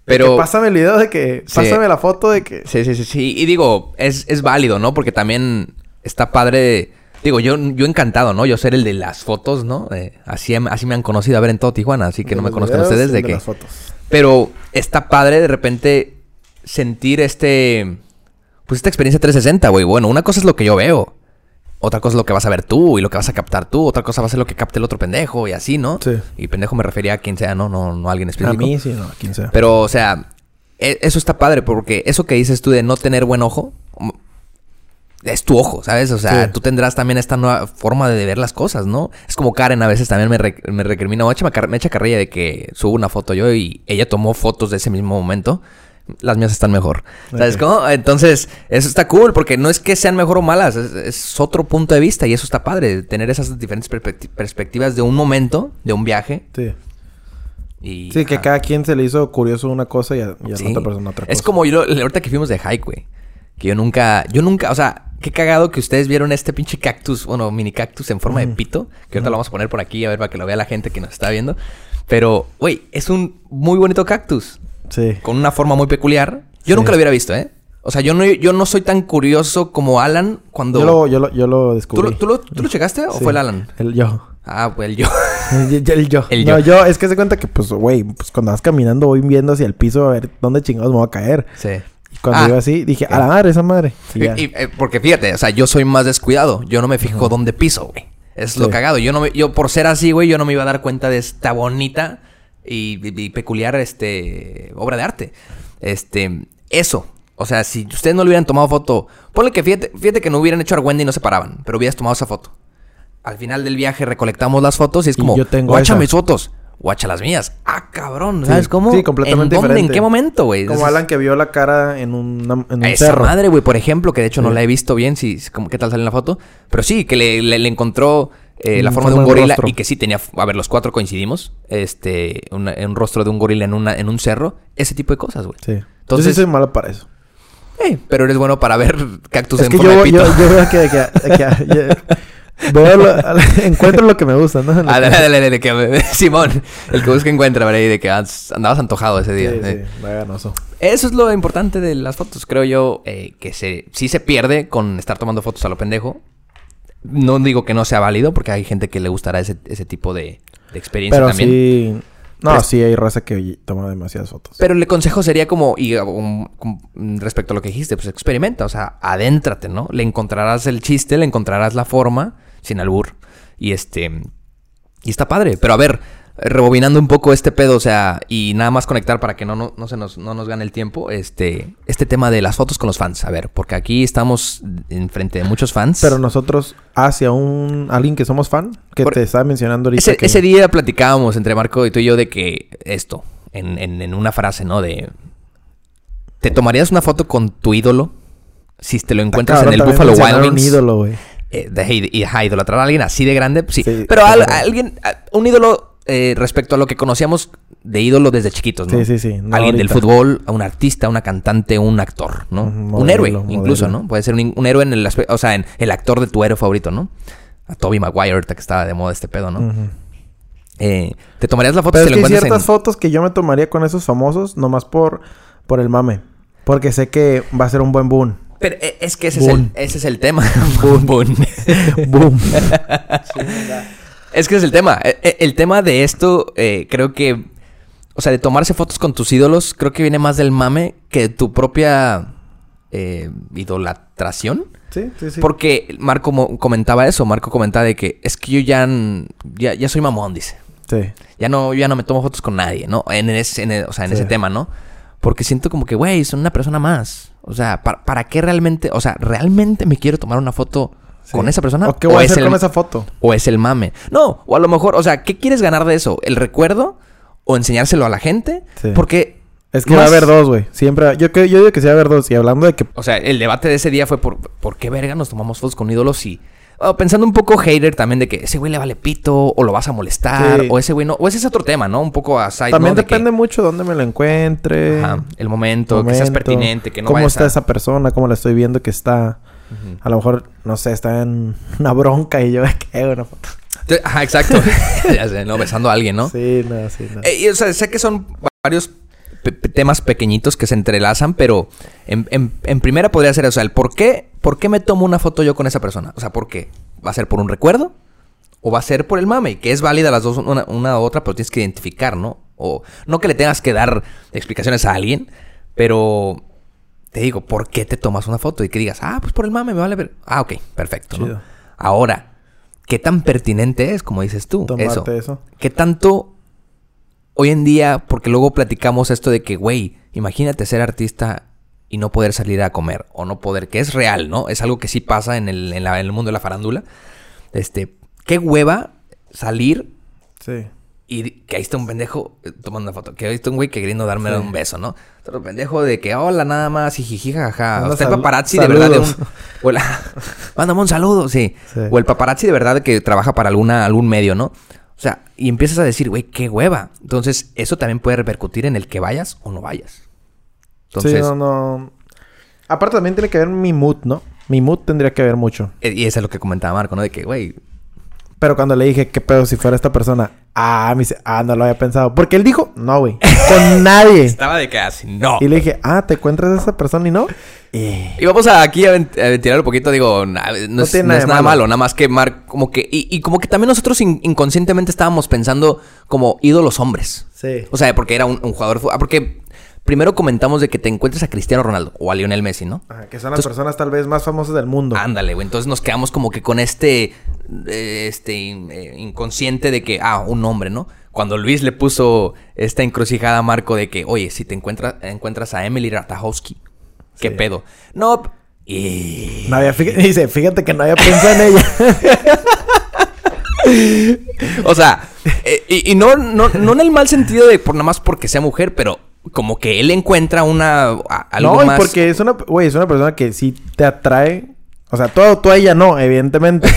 Pero... Pásame el video de que... Sí. Pásame la foto de que... Sí, sí, sí, sí. Y digo, es, es válido, ¿no? Porque también está padre... Digo, yo, yo encantado, ¿no? Yo ser el de las fotos, ¿no? Eh, así, así me han conocido a ver en todo Tijuana, así que de no me videos ustedes y de que... las fotos. Pero está padre de repente sentir este. Pues esta experiencia 360, güey. Bueno, una cosa es lo que yo veo. Otra cosa es lo que vas a ver tú y lo que vas a captar tú. Otra cosa va a ser lo que capte el otro pendejo y así, ¿no? Sí. Y pendejo me refería a quien sea, no, no, no a alguien A específico. mí sí, no, a quien sea. Pero, o sea, e- eso está padre porque eso que dices tú de no tener buen ojo. Es tu ojo, ¿sabes? O sea, Sí. tú tendrás también esta nueva forma de ver las cosas, ¿no? Es como Karen a veces también me, re- me recrimina, o echa- me me echa carrilla de que subo una foto yo y ella tomó fotos de ese mismo momento. Las mías están mejor. ¿Sabes cómo? Entonces, eso está cool porque no es que sean mejor o malas, es, es otro punto de vista y eso está padre, tener esas diferentes perspecti- perspectivas de un momento, de un viaje. Sí. Y, Sí, que cada quien se le hizo curioso una cosa y a, y a Sí. la otra persona otra cosa. Es como yo, ahorita que fuimos de hike, güey. Que yo nunca, yo nunca, o sea, qué cagado que ustedes vieron este pinche cactus, bueno, mini cactus en forma de pito. Que ahorita lo vamos a poner por aquí a ver para que lo vea la gente que nos está viendo. Pero, güey, es un muy bonito cactus. Sí. Con una forma muy peculiar. Yo Sí. nunca lo hubiera visto, ¿eh? O sea, yo no, yo no soy tan curioso como Alan cuando... Yo lo, yo lo, yo lo ¿Tú, descubrí. lo, tú, lo, tú lo checaste o Sí. fue el Alan? El yo. Ah, pues [laughs] el yo. El, el yo. El no, yo. yo. es que se cuenta que, pues, güey, pues cuando vas caminando voy viendo hacia el piso a ver dónde chingados me voy a caer. sí. Y cuando Ah. iba así, dije, a la madre, esa madre. Y Y- ya. y, eh, porque fíjate, o sea, yo soy más descuidado. Yo no me fijo dónde piso, güey. Es lo cagado. Yo no me- yo por ser así, güey, yo no me iba a dar cuenta de esta bonita y, peculiar este obra de arte. Este, eso. O sea, si ustedes no le hubieran tomado foto, ponle que fíjate, fíjate que no hubieran hecho Argüende y no se paraban, pero hubieras tomado esa foto. Al final del viaje recolectamos las fotos y es como, yo tengo guacha esa". mis fotos, guacha las mías. Ah, cabrón, Sí. ¿sabes cómo? Sí, completamente ¿En dónde? diferente. ¿En qué momento, güey? Como Alan que vio la cara en, una- en un esa cerro. madre, güey, por ejemplo, que de hecho no la he visto bien, si, como, qué tal sale en la foto. Pero sí, que le, le- le encontró eh, la Mm, forma de un gorila rostro. y que sí tenía, a ver, los cuatro coincidimos, este, una- un rostro de un gorila en, una, en un cerro, ese tipo de cosas, güey. Sí. Entonces, Entonces- yo sí soy malo para eso. Eh, pero eres bueno para ver [laughs] cactus es en que forma yo, de pito. yo, yo veo que... que- que- [laughs] Veo lo- [laughs] encuentro lo que me gusta, ¿no? Ah, dale, dale, dale, que- [laughs] Simón, el que busca encuentra, ¿verdad? Y de que ans- andabas antojado ese día. Sí, eh. sí, ganoso. Eso es lo importante de las fotos, creo yo, eh, que se, sí se pierde con estar tomando fotos a lo pendejo. No digo que no sea válido, porque hay gente que le gustará ese, ese tipo de, de experiencia Pero también. sí... No, Pero- sí hay raza que toma demasiadas fotos. Pero el consejo sería como, y um, com- respecto a lo que dijiste, pues experimenta, o sea, adéntrate, ¿no? Le encontrarás el chiste, le encontrarás la forma, sin albur. Y este. Y está padre. Pero a ver, rebobinando un poco este pedo, o sea, y nada más conectar para que no, no, no se nos, no nos gane el tiempo, este, este tema de las fotos con los fans. A ver, porque aquí estamos enfrente de muchos fans. Pero nosotros hacia un... Alguien que somos fan, que Por- te estaba mencionando ahorita Ese, que... ese día platicábamos entre Marco y tú y yo de que esto, en, en- en una frase, ¿no? De. ¿Te tomarías una foto con tu ídolo? Si te lo encuentras en el Buffalo Wild Wings. un ídolo, güey. Eh, de, idolatrar a alguien así de grande, pues sí. Sí, Pero al- alguien, a- un ídolo eh, respecto a lo que conocíamos de ídolo desde chiquitos, ¿no? Sí, sí, sí, no alguien del fútbol, un artista, una cantante, un actor, ¿no? Un héroe, modelo. incluso, ¿no? Puede ser un, un héroe en el aspecto, o sea, en el actor de tu héroe favorito, ¿no? A Toby Maguire, ahorita que estaba de moda este pedo, ¿no? Ujú. Eh, ¿Te tomarías la foto Pero si es que hay ciertas en... fotos que yo me tomaría con esos famosos nomás por, por el mame. Porque sé que va a ser un buen boom. Pero eh, es que ese es, el, ese es el tema. [laughs] [laughs] Boom, boom. boom. [laughs] es que es el tema. Eh, eh, El tema de esto, eh, creo que... O sea, de tomarse fotos con tus ídolos, creo que viene más del mame que de tu propia eh, idolatración. Sí, sí, sí. Porque Marco comentaba eso. Marco comentaba de que es que yo ya, ya, ya soy mamón, dice. Sí. Ya no, yo ya no me tomo fotos con nadie, ¿no? En ese, en el- o sea, en Sí. ese tema, ¿no? Porque siento como que, güey, son una persona más. O sea, ¿para, para qué realmente? O sea, ¿realmente me quiero tomar una foto Sí. con esa persona? ¿O qué voy a hacer el- con esa foto? ¿O es el mame? No, o a lo mejor, o sea, ¿qué quieres ganar de eso? ¿El recuerdo? ¿O enseñárselo a la gente? Sí. Porque... Es que va a haber dos, güey. Siempre... Yo, yo digo que sí va a haber dos. Y hablando de que... O sea, el debate de ese día fue por, ¿por qué verga nos tomamos fotos con ídolos y... oh, pensando un poco hater también de que ese güey le vale pito o lo vas a molestar Sí. o ese güey no... O ese es otro tema, ¿no? Un poco aside, También ¿no? De que- depende mucho dónde me lo encuentre. Ajá, el momento, que seas pertinente, que no ¿Cómo está a- esa persona? ¿Cómo la estoy viendo que está? A lo mejor, no sé, está en una bronca y yo... [laughs] ¿Qué? Una foto. Entonces, Ajá, exacto. [laughs] ya sé, ¿no? Besando a alguien, ¿no? Sí, no, sí, no. Eh, y, o sea, sé que son varios pe- temas pequeñitos que se entrelazan, pero en, en- en primera podría ser, o sea, el por qué, por qué me tomo una foto yo con esa persona. O sea, ¿por qué? ¿Va a ser por un recuerdo? ¿O va a ser por el mame? Que es válida las dos, una, una u otra, pero tienes que identificar, ¿no? O no que le tengas que dar explicaciones a alguien, pero te digo, ¿por qué te tomas una foto? Y que digas, ah, pues por el mame, me vale ver. Ah, ok, perfecto. ¿no? Ahora, ¿qué tan pertinente es, como dices tú? Tomarte eso. eso. ¿Qué tanto hoy en día, porque luego platicamos esto de que, güey, imagínate ser artista y no poder salir a comer o no poder, que es real, ¿no? Es algo que sí pasa en el, en la- en el mundo de la farándula. Este, qué hueva salir Sí. y que ahí está un pendejo eh, tomando una foto. Que ahí está un güey que queriendo darme Sí. un beso, ¿no? Otro pendejo de que hola nada más y jiji jaja. Sea, el paparazzi de verdad de un... [laughs] [laughs] Mándame un saludo, sí. Sí. O el paparazzi de verdad que trabaja para alguna, algún medio, ¿no? O sea, y empiezas a decir, güey, qué hueva. Entonces, eso también puede repercutir en el que vayas o no vayas. Entonces, sí, no, no. Aparte también tiene que ver mi mood, ¿no? Mi mood tendría que ver mucho. eh, y eso es lo que comentaba Marco, ¿no? De que, güey, Pero cuando le dije, ¿qué pedo si fuera esta persona? Ah, me dice, ah, no lo había pensado. Porque él dijo, no, güey. Con [laughs] nadie. estaba de que así, no. Y le dije, ah, ¿te encuentras a esa persona y no? Y... Y vamos a aquí a, vent- a ventilar un poquito, digo, na- no, No es, no es nada malo. nada más que Mar, como que, y, y como que también nosotros in- inconscientemente estábamos pensando como ídolos hombres. Sí. O sea, porque era un, un jugador de fútbol. Ah, porque primero comentamos de que te encuentres a Cristiano Ronaldo o a Lionel Messi, ¿no? Ajá, que son las Entonces- personas tal vez más famosas del mundo. Ándale, güey. Entonces nos quedamos como que con este, eh, este eh, inconsciente de que, ah, un hombre, ¿no? Cuando Luis le puso esta encrucijada a Marco de que, oye, si te encuentras, encuentras a Emily Ratajkowski, ¿qué Sí. pedo? No, y... No había, fíjate, dice, fíjate que no había pensado en ella. [laughs] O sea, eh, y, y no, no, no en el mal sentido de por nada más porque sea mujer, pero como que él encuentra una a- algo no, más. porque es una, güey, es una persona que sí te atrae. O sea, todo, tú a ella no, evidentemente.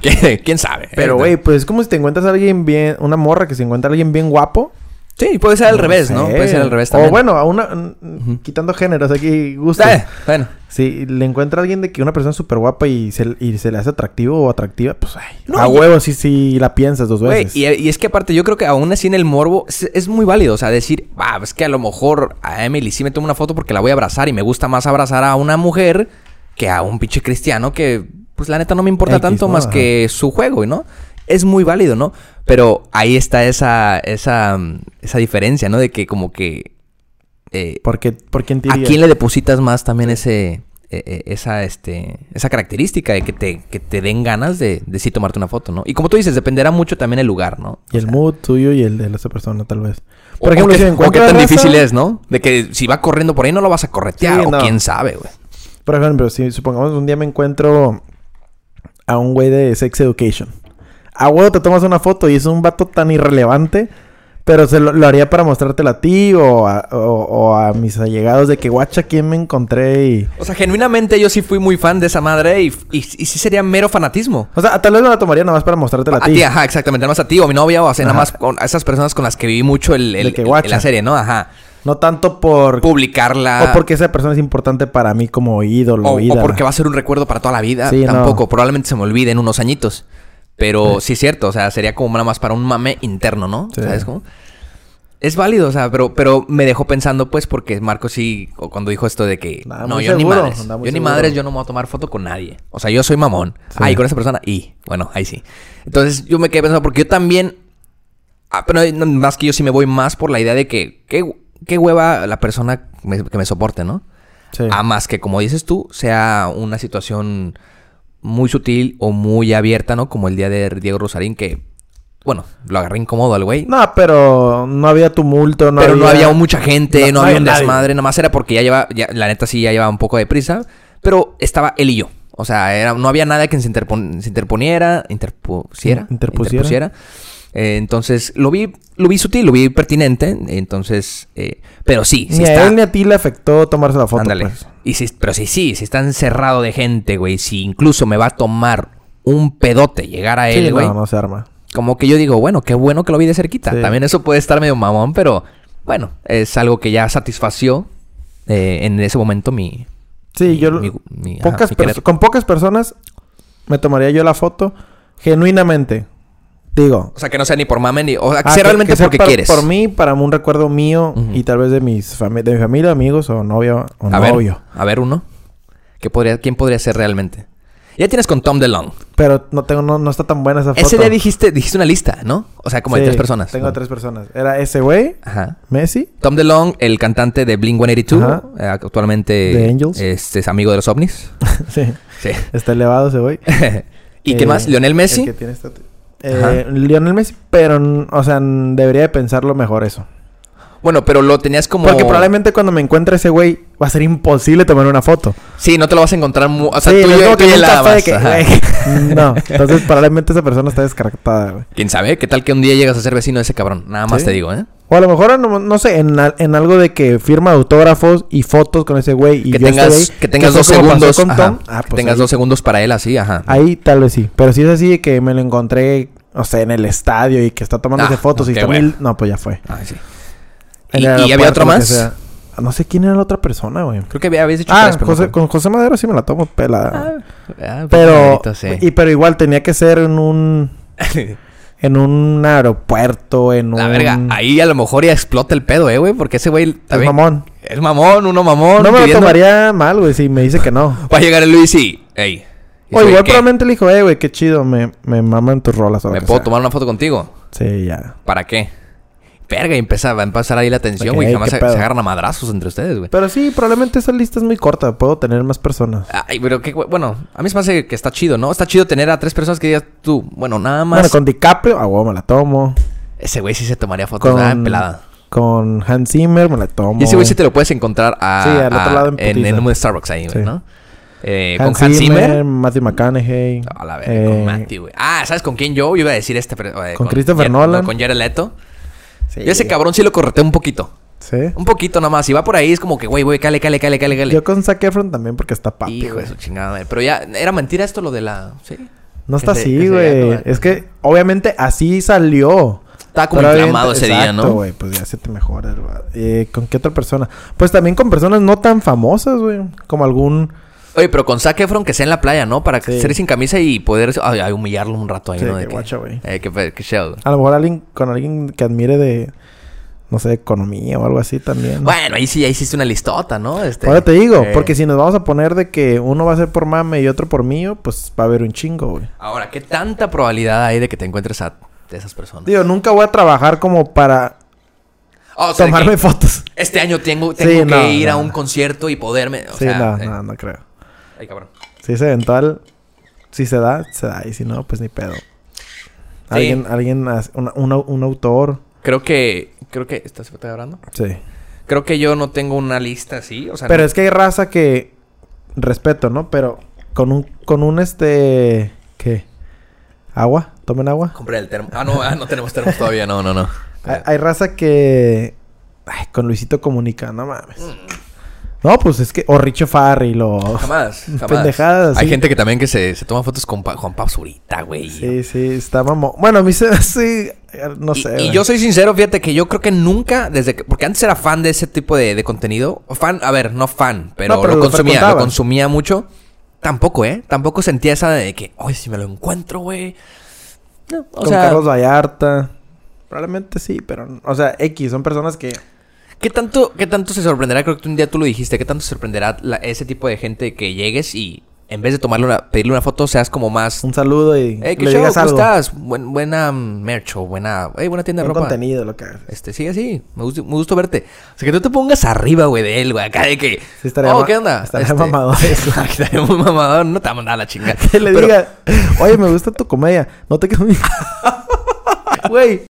[laughs] ¿Quién sabe? Pero, güey, pues es como si te encuentras a alguien bien, una morra que se encuentra a alguien bien guapo. Sí, puede ser al revés, ¿no? Puede ser al revés O también. bueno, a una, quitando géneros aquí, gusto. Eh, bueno. Si le encuentra a alguien de que una persona es súper guapa y se, y se le hace atractivo o atractiva, pues ay, No, a huevo sí, sí la piensas dos veces. y, y es que aparte yo creo que aún así en el morbo es, es muy válido. O sea, decir, va, es que a lo mejor a Emily sí me tomo una foto porque la voy a abrazar y me gusta más abrazar a una mujer que a un pinche cristiano que, pues la neta no me importa X, tanto ¿no? más Ajá. que su juego, ¿no? Es muy válido, ¿no? Pero ahí está esa, esa, esa diferencia, ¿no? De que como que... eh, ¿Por, qué, ¿Por quién te ¿A quién le depositas más también ese... eh, eh, esa, este, esa característica de que te, que te den ganas de, de sí tomarte una foto, ¿no? Y como tú dices, dependerá mucho también el lugar, ¿no? Y el mood tuyo y el de la otra persona, tal vez. Por ejemplo, o si qué, o qué encuentras tan raza- difícil es, ¿no? De que si va corriendo por ahí no lo vas a corretear. Sí, o no. quién sabe, güey. Por ejemplo, si supongamos un día me encuentro a un güey de Sex Education. A huevo te tomas una foto y es un vato tan irrelevante, pero se lo, lo haría para mostrártela a ti o a, o- o a mis allegados de que guacha quién me encontré y... O sea, genuinamente yo sí fui muy fan de esa madre y, y, y sí sería mero fanatismo. O sea, tal vez me la tomaría nada más para mostrártela a A ti. ti, ajá, exactamente. Nada más a ti o a mi novia o a, sea, nada más con esas personas con las que viví mucho el, el- De que el- guacha. la serie, ¿no? Ajá. No tanto por... Publicarla. O porque esa persona es importante para mí como ídolo. O, o ídola. porque va a ser un recuerdo para toda la vida. Sí, no. Tampoco. Probablemente se me olvide en unos añitos. Pero Sí. sí es cierto. O sea, sería como nada más para un mame interno, ¿no? Sí. ¿Sabes cómo? Es válido, o sea, pero, pero me dejó pensando, pues, porque Marco sí, cuando dijo esto de que no, yo ni madres, yo ni madres, yo no me voy a tomar foto con nadie. O sea, yo soy mamón. Sí. Ah, con esa persona, y bueno, ahí sí. Entonces yo me quedé pensando, porque yo también, ah, pero más que yo sí me voy más por la idea de que, qué, qué hueva la persona me- que me soporte, ¿no? Sí. A más que, como dices tú, sea una situación muy sutil o muy abierta, ¿no? Como el día de Diego Rosarín, que, bueno, lo agarré incómodo al güey. No, pero no había tumulto, no pero había... no había mucha gente, No- no, no había un desmadre, nada más era porque ya lleva, ya, la neta sí ya llevaba un poco de prisa, pero estaba él y yo. O sea, era, no había nada que se, interpon- se interponiera, interpusiera. Interpusiera. Eh, entonces, lo vi, lo vi sutil, lo vi pertinente. Entonces, eh, pero sí, sí Ni a está. él ni a ti le afectó tomarse la foto, Ándale. pues. Y si, pero sí, sí, si está encerrado de gente, güey. Si incluso me va a tomar un pedote llegar a él, Sí, güey. no, no se arma. Como que yo digo, bueno, qué bueno que lo vi de cerquita. Sí. También eso puede estar medio mamón, pero bueno, es algo que ya satisfació eh, en ese momento mi. Sí, mi- yo... mi- mi- ajá, pocas querer. con pocas personas me tomaría yo la foto genuinamente. Digo... O sea, que no sea ni por mame ni. O sea, que ah, sea realmente que sea porque por, quieres. Por mí, para un recuerdo mío y tal vez de mis de mi familia, amigos o novio o a novio. ver, a ver uno. ¿Qué podría, ¿Quién podría ser realmente? Ya tienes con Tom DeLong. Pero no tengo, no, no está tan buena esa foto. Ese día dijiste, dijiste una lista, ¿no? O sea, como de tres personas. Tengo ¿no? tres personas. Era ese güey, Ajá. Messi. Tom DeLong, el cantante de Blink 182, Ajá. eh, actualmente The Angels. Este, es amigo de los ovnis. [laughs] sí. Sí. Está elevado ese güey. [laughs] ¿Y Eh, qué más? ¿Lionel el Messi? que tiene esta- Eh, Lionel Messi, pero, o sea, debería de pensarlo mejor eso. Bueno, pero lo tenías como... Porque probablemente cuando me encuentre ese güey va a ser imposible tomar una foto. Sí, no te lo vas a encontrar... mu- O sea, sí, tú, no es y- como tú y de que, güey, [laughs] No, entonces probablemente esa persona está descartada, güey. ¿Quién sabe? ¿Qué tal que un día llegas a ser vecino de ese cabrón? Nada más Sí. te digo, ¿eh? O a lo mejor, no, no sé, en, al- en algo de que firma autógrafos y fotos con ese güey y Que yo tengas, que tengas fue dos como pasó segundos. con ajá, Tom, ah, que pues tengas ahí- dos segundos para él así, ajá. Ahí tal vez sí. Pero si es así de que me lo encontré, o sea, en el estadio y que está tomándose Ah, fotos y está bueno. mil... No, pues ya fue. Ah, sí. ¿Y, había otro más? No sé quién era la otra persona, güey. Creo que había- habías dicho Ah, tres, pero José- con José Madero sí me la tomo pelada. Ah, pero, favorito, sí. y, pero igual tenía que ser en un, [laughs] en un aeropuerto, en un... La verga, ahí a lo mejor ya explota el pedo, eh, güey. Porque ese güey Es también... mamón. Es mamón, uno mamón. No me lo tomaría mal, güey, si me dice que no. Va a llegar el Luis y... Ey. O igual probablemente le dijo, eh, güey, qué chido, me, me maman tus rolas o ¿Me puedo sea". tomar una foto contigo? Sí, ya. ¿Para qué? Verga, y empieza, va a empezar ahí la tensión, güey. Jamás ¿qué se, agarran a madrazos entre ustedes, güey. Pero sí, probablemente esa lista es muy corta. Puedo tener más personas. Ay, pero qué... Bueno, a mí se me hace que está chido, ¿no? Está chido tener a tres personas que digas tú... Bueno, nada más... Bueno, con DiCaprio, a huevo me la tomo. Ese güey sí se tomaría fotos, Con, ah, pelada. con Hans Zimmer me la tomo. Y ese güey sí te lo puedes encontrar a, Sí, al otro a- lado en en, en un Starbucks ahí, güey, Sí. ¿no? Eh, Hans con Hans Zimmer, Zimmer. Matthew McConaughey. A la verga, eh, con Matthew, güey. Ah, ¿sabes con quién yo? Iba a decir este. pero, eh, Con Christopher Nolan. no, con Jared Leto. Sí. Yo ese cabrón sí lo correteo un poquito. Sí. Un poquito nada más. Si va por ahí es como que, güey, güey, cale, cale, cale, cale, cale. Yo con Zac Efron también porque está papi, Hijo de su chingada madre. Pero ya, era mentira esto lo de la... Sí. No está así, güey. Es que, obviamente, así salió. Estaba como Pero inflamado ese día, ¿no? güey. Pues ya se te mejora. Eh, ¿Con qué otra persona? Pues también con personas no tan famosas, güey. Como algún... Oye, pero con Zac Efron que sea en la playa, ¿no? Para Sí. ser sin camisa y poder ay, ay, humillarlo un rato ahí, Sí, ¿no? De que, guacha, güey. eh, que, que show. A lo mejor alguien con alguien que admire de, no sé, economía o algo así también. ¿no? Bueno, ahí sí, ahí hiciste una listota, ¿no? Este, Ahora te digo, eh, porque si nos vamos a poner de que uno va a ser por mame y otro por mío, pues va a haber un chingo, güey. Ahora, ¿qué tanta probabilidad hay de que te encuentres a de esas personas? Digo, nunca voy a trabajar como para Oh, o sea, de tomarme que fotos. este año tengo, tengo Sí, que no, ir a un concierto y poderme... O sí, sea, no, eh, no, no creo. Ay, cabrón. Si es eventual, si se da, se da. Y si no, pues ni pedo. Alguien, alguien, una- un autor. Creo que... Creo que... ¿Estás hablando? Sí. Creo que yo no tengo una lista así, o sea... Pero no- es que hay raza que respeto, ¿no? Pero con un, con un este, ¿qué? ¿Agua? ¿Tomen agua? Compré el termo. Ah, no, ah, no tenemos termos todavía. No, no, no. [laughs] Hay, hay raza que, ay, con Luisito comunica, no mames. No, pues es que, o Richo Farrell o... Jamás, [laughs] jamás. Pendejadas, Hay sí. gente que también que se, se toma fotos con Pa- Juan Pablo Zurita, güey. Sí, sí, está mamón. Bueno, a mí se [laughs] sí, no Y- sé. Y, güey. yo soy sincero, fíjate que yo creo que nunca, desde que, porque antes era fan de ese tipo de, de contenido. O Fan, a ver, no fan, pero, No, pero lo lo consumía, lo consumía mucho. Tampoco, ¿eh? Tampoco sentía esa de que, oye, si me lo encuentro, güey. No, o Con sea, Carlos Vallarta. Probablemente sí, pero... O sea, X, son personas que... ¿qué tanto, ¿qué tanto se sorprenderá? Creo que un día tú lo dijiste. ¿Qué tanto se sorprenderá la- ese tipo de gente que llegues y en vez de tomarle una, pedirle una foto, seas como más... Un saludo y Hey, ¿qué le show? digas ¿Cómo algo. estás? Buen- buena mm, merch o buena... Hey, buena tienda de ropa. contenido, lo que hagas. Este, sí, así. Me gusta, me gusta verte. O sea, que tú te pongas arriba, güey, de él, güey. Acá de que... Sí, estaría oh, ¿qué onda? estaría mamador [laughs] eso. estaría muy mamador. No te va a mandar a la chingada. [laughs] Que le Pero- diga, oye, me gusta tu comedia. No te quedes... [laughs] Güey.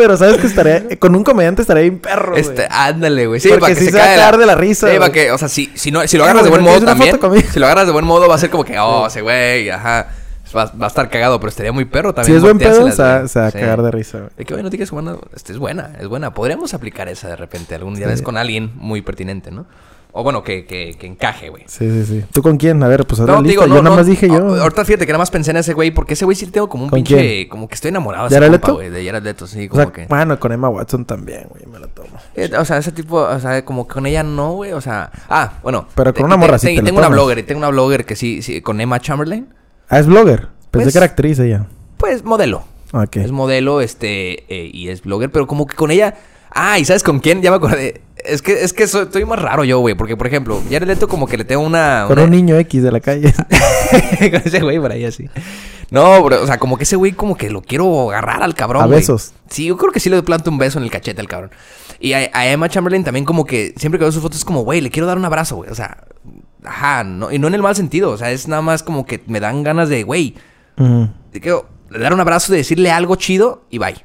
Pero sabes que estaría... [laughs] Con un comediante estaría bien perro, güey. Este, ándale, güey. Sí, Porque para que sí se se va a cagar de la risa, Sí, para que... O sea, si, si, no, si lo Eh, agarras de buen modo ¿quieres una también... Si lo agarras de buen modo va a ser como que... Oh, ese güey, ajá. Va, va a estar cagado, pero estaría muy perro también. Si es buen pedo, se va, güey. se va a Sí. cagar de risa, güey. De que, oye, no buena. Este, es buena, es buena. Podríamos aplicar esa de repente algún día. Sí. Es con alguien muy pertinente, ¿no? O bueno, que, que, que encaje, güey. Sí, sí, sí. ¿Tú con quién? A ver, pues la No, digo, no, yo nada no. más dije yo. Ah, Ahorita fíjate que nada más pensé en ese güey, porque ese güey sí tengo como un ¿Con pinche. quién? Como que estoy enamorado de ¿Jared ese compa, güey. De Jared Leto, sí, o como sea, que. bueno, con Emma Watson también, güey. Me la tomo. Eh, O sea, ese tipo, o sea, como que con ella no, güey. O sea. Ah, bueno. Pero con te- una te- morra sí te- te la Tengo una blogger, y tengo una blogger que sí, sí, con Emma Chamberlain. Ah, es blogger. Pensé Pues- que era actriz ella. Pues modelo. Ok. Es modelo, este, eh, y es blogger, pero como que con ella. Ah, ¿y sabes con quién? Ya me acordé. Es que, es que soy, estoy más raro yo, güey. Porque, por ejemplo, Jared Leto como que le tengo una... Con una- un niño X de la calle. [laughs] con ese güey por ahí así. No, bro, o sea, como que ese güey como que lo quiero agarrar al cabrón, A güey. besos. Sí, yo creo que sí le planto un beso en el cachete al cabrón. Y a, a Emma Chamberlain también como que siempre que veo sus fotos es como, güey, le quiero dar un abrazo, güey. O sea, ajá, no, y no en el mal sentido. O sea, es nada más como que me dan ganas de, güey, Ujú. te quiero dar un abrazo, de decirle algo chido y bye.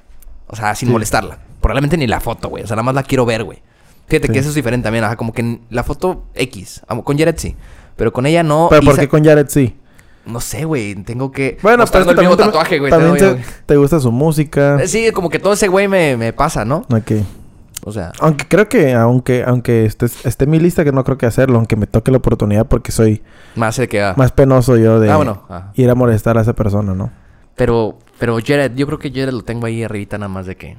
O sea, sin Sí. molestarla. Probablemente ni la foto, güey. O sea, nada más la quiero ver, güey. Fíjate Sí. que eso es diferente también. Ajá, como que la foto X. Con Jared sí. Pero con ella no. Pero ¿por qué con Jared sí? No sé, güey. Tengo que. Bueno, pero es que el mismo tatuaje, güey. también te, gusta su música. güey. Sí, como que todo ese güey me, me pasa, ¿no? Ok. O sea. Aunque creo que, aunque, aunque esté, esté en mi lista, que no creo que hacerlo, aunque me toque la oportunidad, porque soy Más que. ah. más penoso yo de Ah, bueno. ajá. ir a molestar a esa persona, ¿no? Pero, pero Jared, yo creo que Jared lo tengo ahí arribita nada más de que.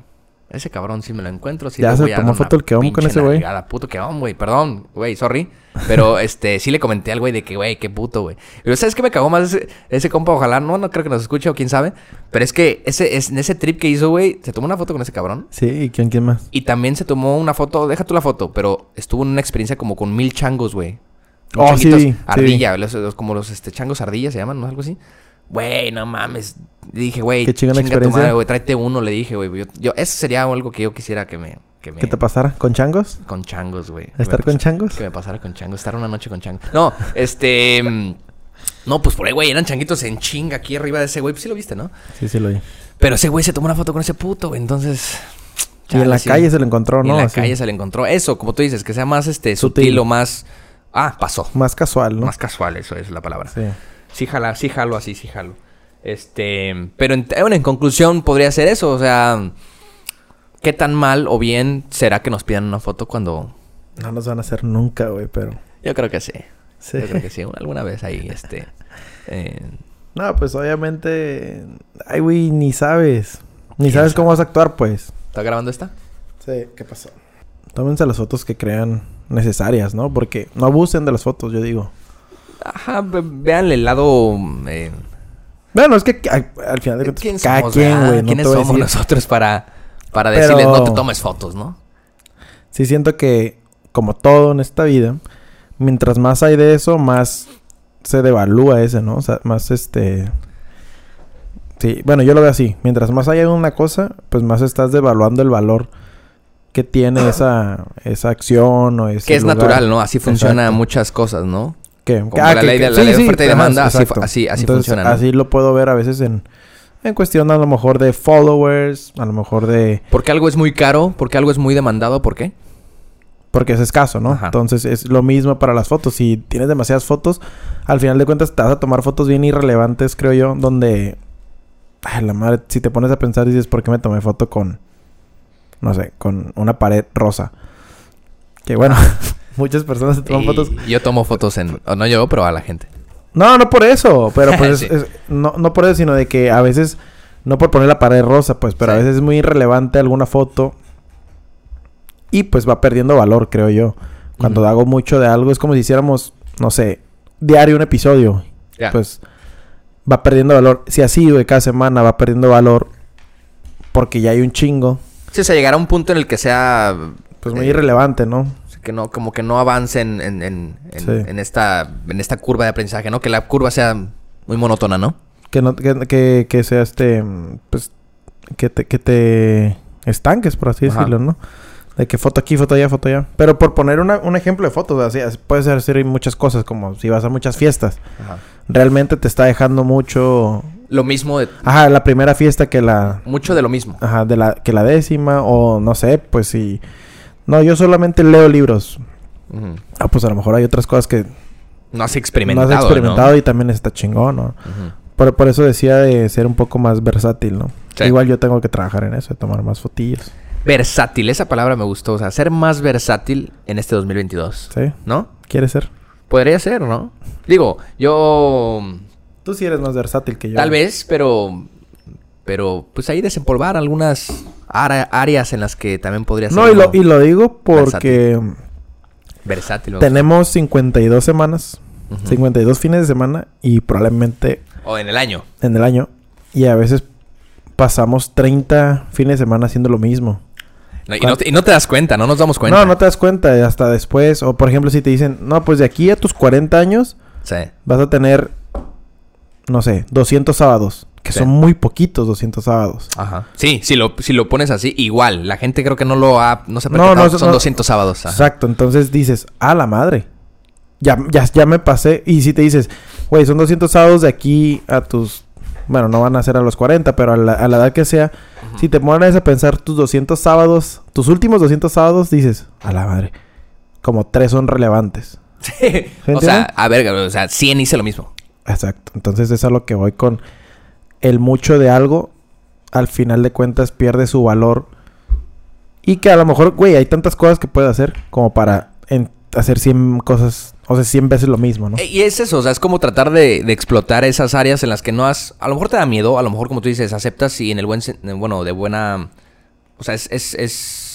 Ese cabrón, si me lo encuentro, sí Ya le se voy a tomó foto el queón con ese güey. nalgada. Puto queón, güey. Perdón, güey, sorry. Pero, [laughs] este, sí le comenté al güey de que, güey, qué puto, güey. Pero, ¿sabes qué me cagó más ese, ese compa? Ojalá, no, no creo que nos escuche o quién sabe. Pero es que ese, es, en ese trip que hizo, güey, se tomó una foto con ese cabrón. Sí, ¿y quién, quién más? Y también se tomó una foto, deja tú la foto, pero estuvo en una experiencia como con mil changos, güey. Oh, sí Ardilla, los- los- como los este, changos ardillas se llaman, ¿no? Algo así. Güey, no mames. Le dije, güey, chinga tu madre, güey, tráete uno, le dije, güey. Yo, yo- eso sería algo que yo quisiera que me... Que me ¿Qué te pasara? ¿Con changos? con changos, güey. ¿Estar con changos? Que me pasara con changos. Estar una noche con changos. No, este... [laughs] No, pues por ahí, güey, eran changuitos en chinga aquí arriba de ese güey. Pues sí lo viste, ¿no? Sí, sí lo vi. Pero ese güey se tomó una foto con ese puto, güey. Entonces... y en la sí. calle se lo encontró, Y ¿no? en la Así. calle se le encontró. Eso, como tú dices, que sea más este sutil, Sutil. o más. Ah, pasó. Más casual, ¿no? Más casual, eso es la palabra. Sí. Sí, jala, sí jalo así, sí jalo. Este. Pero en, bueno, en conclusión, podría ser eso. O sea. ¿Qué tan mal o bien será que nos pidan una foto cuando.? No nos van a hacer nunca, güey, pero... Yo creo que sí. Sí. Yo creo que sí. Alguna vez ahí, este. [laughs] eh, No, pues obviamente... Ay, güey, ni sabes. Ni ¿Quién sabes sabe? cómo vas a actuar, pues. ¿Está grabando esta? Sí, ¿qué pasó? Tómense las fotos que crean necesarias, ¿no? Porque no abusen de las fotos, yo digo. Ajá, ve- véanle el lado... eh, Bueno, es que al, al final de cuentas, ¿Quién cada somos, quien, güey. No ¿Quiénes te voy a somos decir. nosotros para, para Pero- decirles no te tomes fotos, no? Sí siento que, como todo en esta vida, mientras más hay de eso, más se devalúa ese, ¿no? O sea, más este... Sí, bueno, yo lo veo así. Mientras más hay una cosa, pues más estás devaluando el valor que tiene [clears throat] esa, esa acción o ese Que es lugar. natural, ¿no? Así funciona Exacto. muchas cosas, ¿no? ¿Qué? Como la ley de- la ley oferta y demanda, así- así- así Entonces, funciona, ¿no? Así lo puedo ver a veces en, en cuestión a lo mejor de followers, a lo mejor de... Porque algo es muy caro, porque algo es muy demandado, ¿por qué? Porque es escaso, ¿no? Ajá. Entonces es lo mismo para las fotos. Si tienes demasiadas fotos, al final de cuentas te vas a tomar fotos bien irrelevantes, creo yo, donde... Ay, la madre, si te pones a pensar dices, ¿por qué me tomé foto con... No sé, con una pared rosa? Que bueno, [laughs] muchas personas se toman Y fotos... Yo tomo fotos en... o no yo, pero a la gente. No, no por eso, pero pues [laughs] Sí. es- es- no, no por eso, sino de que a veces, no por poner la pared rosa, pues, pero a veces es muy irrelevante alguna foto y pues va perdiendo valor, creo yo. Cuando hago mucho de algo es como si hiciéramos, no sé, diario un episodio, pues va perdiendo valor. Si así, güey, cada semana va perdiendo valor porque ya hay un chingo, Sí, o sea, llegará un punto en el que sea... pues muy eh, irrelevante, ¿no? Que no, como que no avance en, en, en, en- Sí. en esta, en esta curva de aprendizaje, ¿no? Que la curva sea muy monótona, ¿no? Que no, que, que, que sea este, pues, que te, que te estanques, por así Ajá. decirlo, ¿no? De que foto aquí, foto allá, foto allá. Pero por poner una- un ejemplo de fotos, así, así puede ser hacer muchas cosas, como si vas a muchas fiestas. Realmente te está dejando mucho... Lo mismo de... Ajá, la primera fiesta que la... Mucho de lo mismo. Ajá, de la, que la décima, o no sé, pues si... No, yo solamente leo libros. Ah, pues a lo mejor hay otras cosas que No has no experimentado, has experimentado ¿no? y también está chingón, ¿no? Ujú. Por, por eso decía de ser un poco más versátil, ¿no? Sí. Igual yo tengo que trabajar en eso, de tomar más fotillos. Versátil, esa palabra me gustó. O sea, ser más versátil en este 2022. ¿Sí? ¿No? ¿Quieres ser? Podría ser, ¿no? Digo, yo... Tú sí eres más versátil que yo. Tal vez, pero... Pero, pues ahí desempolvar algunas áreas en las que también podría ser No, y lo, y lo digo porque versátil. gusta. tenemos 52 semanas, Ujú. 52 fines de semana y probablemente O en el año. en el año. Y a veces pasamos 30 fines de semana haciendo lo mismo. No, y, no te, y no te das cuenta, no nos damos cuenta. No, no te das cuenta eh, hasta después. O por ejemplo, si te dicen, no, pues de aquí a tus 40 años Sí. vas a tener, no sé, 200 sábados. Que Sí. son muy poquitos 200 sábados. Ajá. Sí, si lo, si lo pones así, igual. La gente creo que no lo ha... No se ha No, Son no. 200 sábados. ajá. Exacto, entonces dices, a la madre. Ya, ya, ya me pasé. Y si te dices, güey, son 200 sábados de aquí a tus. Bueno, no van a ser a los 40, pero a la, a la edad que sea. Si te pones a pensar tus 200 sábados, tus últimos 200 sábados, dices, a la madre. Como tres son relevantes. [laughs] Sí. ¿Se O sea, a ver, o sea, 100 hice lo mismo. Exacto. Entonces es a lo que voy con el mucho de algo. Al final de cuentas pierde su valor. Y que a lo mejor, güey, hay tantas cosas que puedes hacer como para hacer 100 cosas, o sea, 100 veces lo mismo, ¿no? Eh, Y es eso, o sea, es como tratar de, explotar esas áreas en las que no has... A lo mejor te da miedo, a lo mejor como tú dices, aceptas y en el buen... Bueno, de buena... O sea, es, es,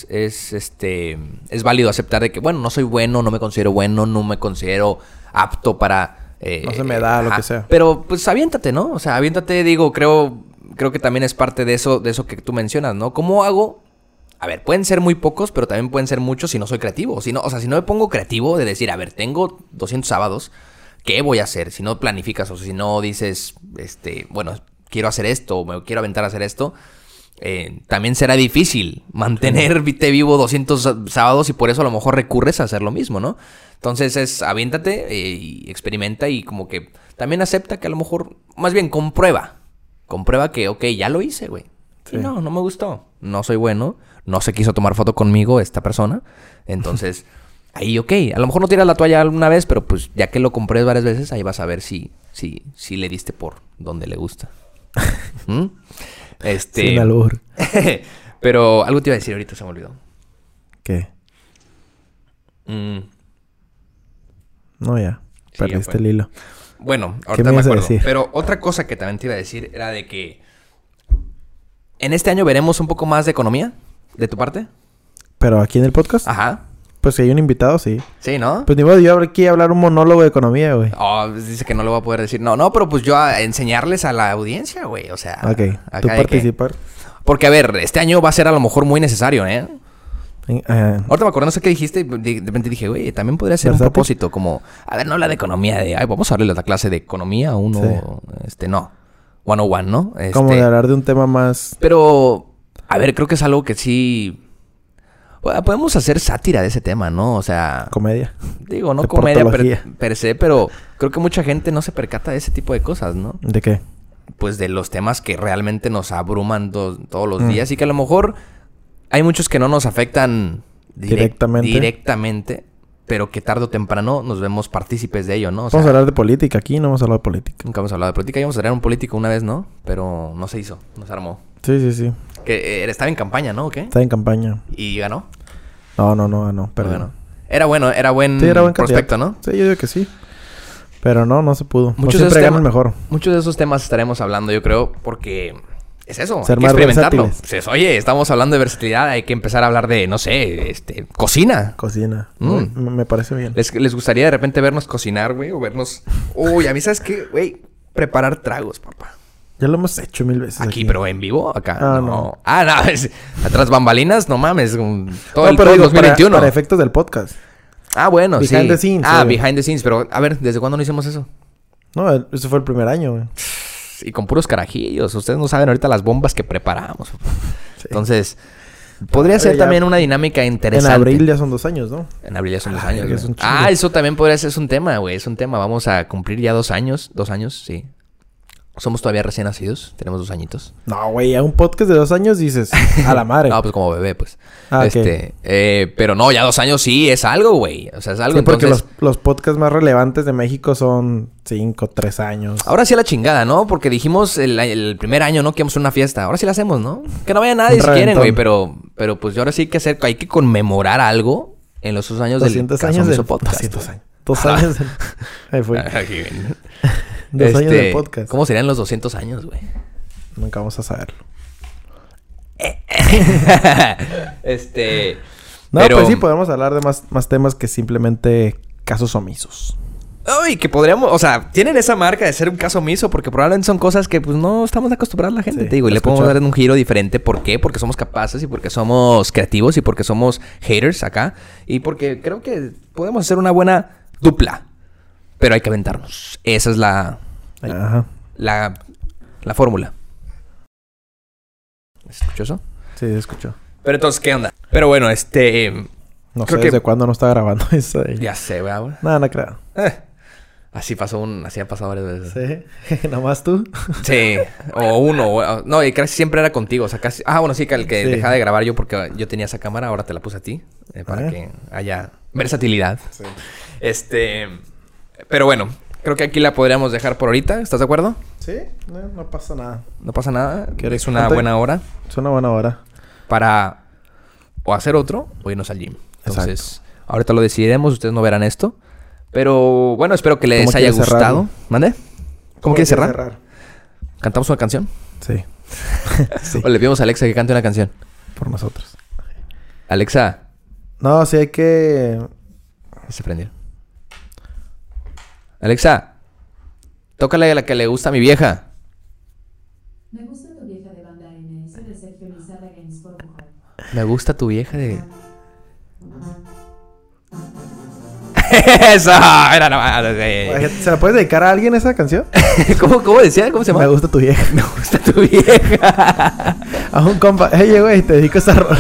es, este... Es válido aceptar de que, bueno, no soy bueno, no me considero bueno, no me considero apto para... eh, No se me da, lo que sea. Pero, pues, aviéntate, ¿no? O sea, aviéntate, digo, creo... Creo que también es parte de eso, de eso que tú mencionas, ¿no? ¿Cómo hago a ver, pueden ser muy pocos, pero también pueden ser muchos si no soy creativo. Si no, o sea, si no me pongo creativo de decir, a ver, tengo 200 sábados, ¿qué voy a hacer? Si no planificas o si no dices, este, bueno, quiero hacer esto o me quiero aventar a hacer esto, eh, también será difícil mantener te vivo 200 sá- sábados y por eso a lo mejor recurres a hacer lo mismo, ¿no? Entonces es, aviéntate eh, y experimenta y como que también acepta que a lo mejor, más bien comprueba. Comprueba que, ok, ya lo hice, güey. Sí. Y no, no me gustó. No soy bueno. No se quiso tomar foto conmigo esta persona. Entonces, [laughs] ahí, ok. A lo mejor no tiras la toalla alguna vez, pero pues ya que lo compré varias veces, ahí vas a ver si, si, si le diste por donde le gusta. [laughs] ¿Mm? Este. Sin albur. [laughs] pero algo te iba a decir ahorita, se me olvidó. ¿Qué? Mm, No, ya. Sí, Perdiste el hilo. Bueno, ¿Qué ahorita me me, acuerdo. decir? Pero otra cosa que también te iba a decir era de que en este año veremos un poco más de economía de tu parte. ¿Pero aquí en el podcast? Ajá. Pues si hay un invitado, sí. Sí, ¿no? Pues ni modo, yo aquí hablar un monólogo de economía, güey. Oh, pues dice que no lo va a poder decir. No, no, pero pues yo a enseñarles a la audiencia, güey. O sea, Ok, acá tú de que- participar. Porque, a ver, este año va a ser a lo mejor muy necesario, ¿eh? Ah, Ahorita me acuerdo, no sé qué dijiste, y de repente dije, güey, también podría ser un propósito, como, a ver, no habla de economía, de, ay, vamos a darle la clase de economía a uno, este, no, 101, ¿no? Este, como de hablar de un tema más... Pero, a ver, creo que es algo que sí, podemos hacer sátira de ese tema, ¿no? O sea, Comedia. digo, no de comedia per, se, pero creo que mucha gente no se percata de ese tipo de cosas, ¿no? ¿De qué? pues de los temas que realmente nos abruman to- todos los Mm. días y que a lo mejor hay muchos que no nos afectan direc- Directamente. directamente, pero que tarde o temprano nos vemos partícipes de ello, ¿no? O sea, vamos a hablar de política. Aquí no vamos a hablar de política. nunca hemos hablado de política, íbamos a tener un político una vez, ¿no? Pero no se hizo, no se armó. Sí, sí, sí. Que eh, estaba en campaña, ¿no? ¿O qué? Está en campaña. Y ganó. No, no, no, no. pero ganó. Era bueno, era buen, Sí, era buen prospecto. ¿no? Sí, yo digo que sí. Pero no, no se pudo. Muchos no de esos siempre gana temas- el mejor. Muchos de esos temas estaremos hablando, yo creo, porque es eso, Ser hay que más experimentarlo. Pues, oye, estamos hablando de versatilidad, hay que empezar a hablar de, no sé, este, cocina. Cocina. Mm. Me, me parece bien. ¿Les, les gustaría de repente vernos cocinar, güey? O vernos... Uy, a mí, ¿sabes qué, güey? Preparar tragos, papá. Ya lo hemos hecho mil veces. Aquí, pero en vivo, acá. Ah, no. no. Ah, no, [laughs] es- atrás bambalinas, no mames. Todo No, el, pero digo, para- 2021. Para, efectos del podcast. Ah, bueno, sí. Behind the scenes, Ah, obvio. behind the scenes. Pero, a ver, ¿desde cuándo no hicimos eso? No, ese fue el primer año, güey. Y con puros carajillos. Ustedes no saben ahorita las bombas que preparamos. Sí. Entonces, podría ser ya- también una dinámica En interesante. abril ya son dos años, ¿no? En abril ya son dos Ay, años. es ah, eso también podría ser es un tema, güey. Es un tema. Vamos a cumplir ya dos años. Dos años, sí. Somos todavía recién nacidos. Tenemos dos añitos. No, güey, a un podcast de dos años dices, a la madre. [laughs] No, pues como bebé, pues. Ah, este, eh, pero no, ya dos años sí es algo, güey. O sea, es algo. Sí, porque entonces, los, los podcasts más relevantes de México son cinco, tres años. Ahora sí a la chingada, ¿no? Porque dijimos el, el primer año, ¿no? Que íbamos a una fiesta. Ahora sí la hacemos, ¿no? Que no vaya nadie si quieren, güey. Pero, pero pues ahora sí hay que hacer... Hay que conmemorar algo en los dos años del 200 años años de del podcast. 200 años. Dos años. del- [laughs] Ahí fue. Dos años Este, del podcast. ¿Cómo serían los 200 años, güey? Nunca vamos a saberlo. [laughs] este... No, pero... pues sí, podemos hablar de más, más temas que simplemente casos omisos. Ay, que podríamos... O sea, tienen esa marca de ser un caso omiso porque probablemente son cosas que pues no estamos acostumbrados la gente. Sí, te digo, y a le podemos dar un giro diferente. ¿Por qué? Porque somos capaces y porque somos creativos y porque somos haters acá. Y porque creo que podemos hacer una buena dupla. Pero hay que aventarnos. Esa es la... Ajá. La... La fórmula. ¿Escuchó eso? Sí, se escuchó. Pero entonces, ¿qué onda? Pero bueno, este... No Creo sé que- desde cuándo no está grabando [laughs] eso. ahí. Ya sé, güey. Nada, no creo. Eh, Así pasó un... Así ha pasado varias veces. Sí. [laughs] Nomás tú. [laughs] Sí, o uno, o- no, y casi siempre era contigo, o sea, casi... Ah, bueno, sí, que el que Sí. dejaba de grabar yo porque yo tenía esa cámara, ahora te la puse a ti, eh, para que haya versatilidad. Este... Pero bueno, creo que aquí la podríamos dejar por ahorita, ¿estás de acuerdo? Sí, no, no pasa nada. No pasa nada, que ¿Quieres es una buena hora Es una buena hora. para o hacer otro o irnos al gym. Entonces, ahorita lo decidiremos, ustedes no verán esto. Pero bueno, espero que les ¿Cómo haya gustado. ¿Mande? ¿Cómo quieres cerrar? ¿Cantamos una canción? Sí. [laughs] sí. O le pedimos a Alexa que cante una canción. Por nosotros. Alexa, No, sí hay que... se prendió. Alexa, tócale a la que le gusta a mi vieja. Me gusta tu vieja de banda MS de Sergio Lizarra Games por mujer. Me gusta tu vieja de. [laughs] Eso, era nomás, sí. ¿Se la puedes dedicar a alguien esa canción? [laughs] ¿Cómo, ¿Cómo decía? ¿Cómo se llama? Me gusta tu vieja. [laughs] Me gusta tu vieja. A un compa. Hey, güey, te dedico esa rol.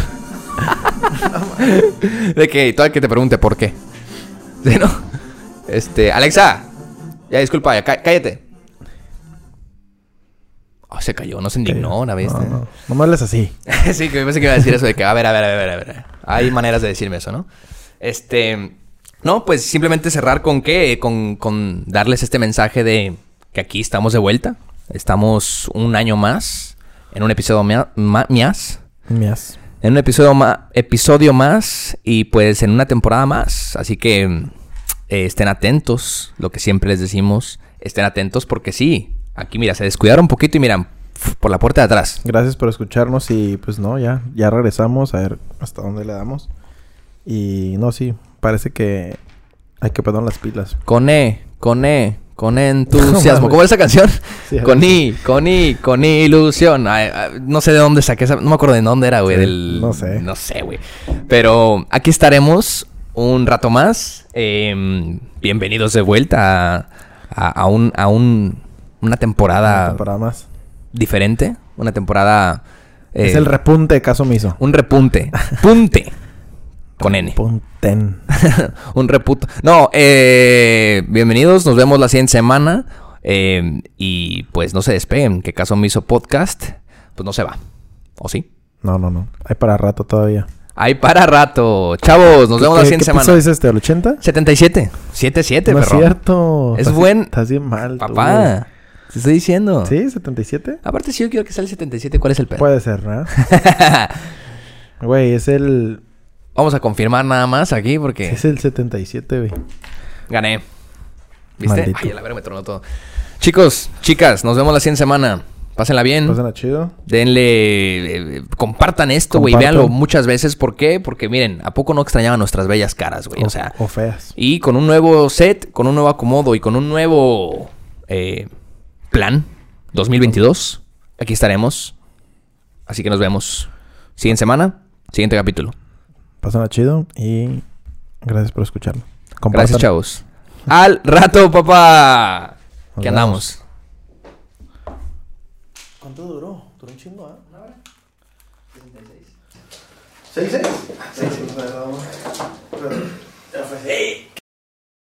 De que todo el que te pregunte por qué. ¿Sí, no? Este, Alexa. Ya, disculpa, ya, cá- cállate. Oh, se cayó, no se indignó una vez. No, no. No me hables así. [laughs] sí, que me pensé que iba a decir eso de que, a ver, a ver, a ver, a ver. Hay maneras de decirme eso, ¿no? Este. No, pues simplemente cerrar con qué? Con, con darles este mensaje de que aquí estamos de vuelta. Estamos un año más. En un episodio más. Mías. En un episodio, ma- episodio más. Y pues en una temporada más. Así que eh, estén atentos. Lo que siempre les decimos. Estén atentos porque sí. Aquí, mira, se descuidaron un poquito y miran. Por la puerta de atrás. Gracias por escucharnos y pues no, ya, ya regresamos a ver hasta dónde le damos. Y no, sí, parece que hay que poner las pilas. Con E, con E, con entusiasmo. [laughs] No ¿Cómo es esa canción? [laughs] Sí, con I, con I, con ilusión. Ay, ay, no sé de dónde saqué esa. No me acuerdo de dónde era, güey. Sí, del... no sé. No sé, güey. Pero aquí estaremos un rato más. Eh, bienvenidos de vuelta a, a, a un, a un, una temporada Una temporada más. diferente. Una temporada. eh, es el repunte caso miso. un repunte. Punte. Con N. Punten. [laughs] un reputo. No, eh, bienvenidos, nos vemos la siguiente semana. eh, y pues no se despeguen, que caso me hizo podcast, pues no se va. ¿O sí? No, no, no. Hay para rato todavía. Hay para rato. Chavos, nos vemos la ¿Qué- siguiente ¿Qué semana. episodio es este? ¿El 80? 77. 77, no es perro. cierto. Es Estás- buen- Estás bien mal. Papá, te estoy diciendo. ¿Sí? ¿77? Aparte, si yo quiero que sea el 77, ¿cuál es el pedo? Puede ser, ¿no? [laughs] Güey, es el... Vamos a confirmar nada más aquí porque Es el 77, güey. gané. ¿Viste? Maldito. Ay, a la verga me tronó todo. Chicos, chicas, nos vemos la siguiente semana. Pásenla bien. Pásenla chido. Denle, eh, compartan esto, güey, véanlo muchas veces. ¿Por qué? Porque miren, ¿a poco no extrañaban nuestras bellas caras, güey? O sea, o feas. y con un nuevo set, con un nuevo acomodo y con un nuevo eh, plan 2022, aquí estaremos. Así que nos vemos. Siguiente semana, siguiente capítulo. Pásenla chido y gracias por escucharlo. Compartan. Gracias, chavos. Al rato, papá. Nos ¿Qué vemos. andamos? ¿Cuánto duró? Duró un chingo, ¿ah? ¿Una hora? ¿66? ¿66? Sí,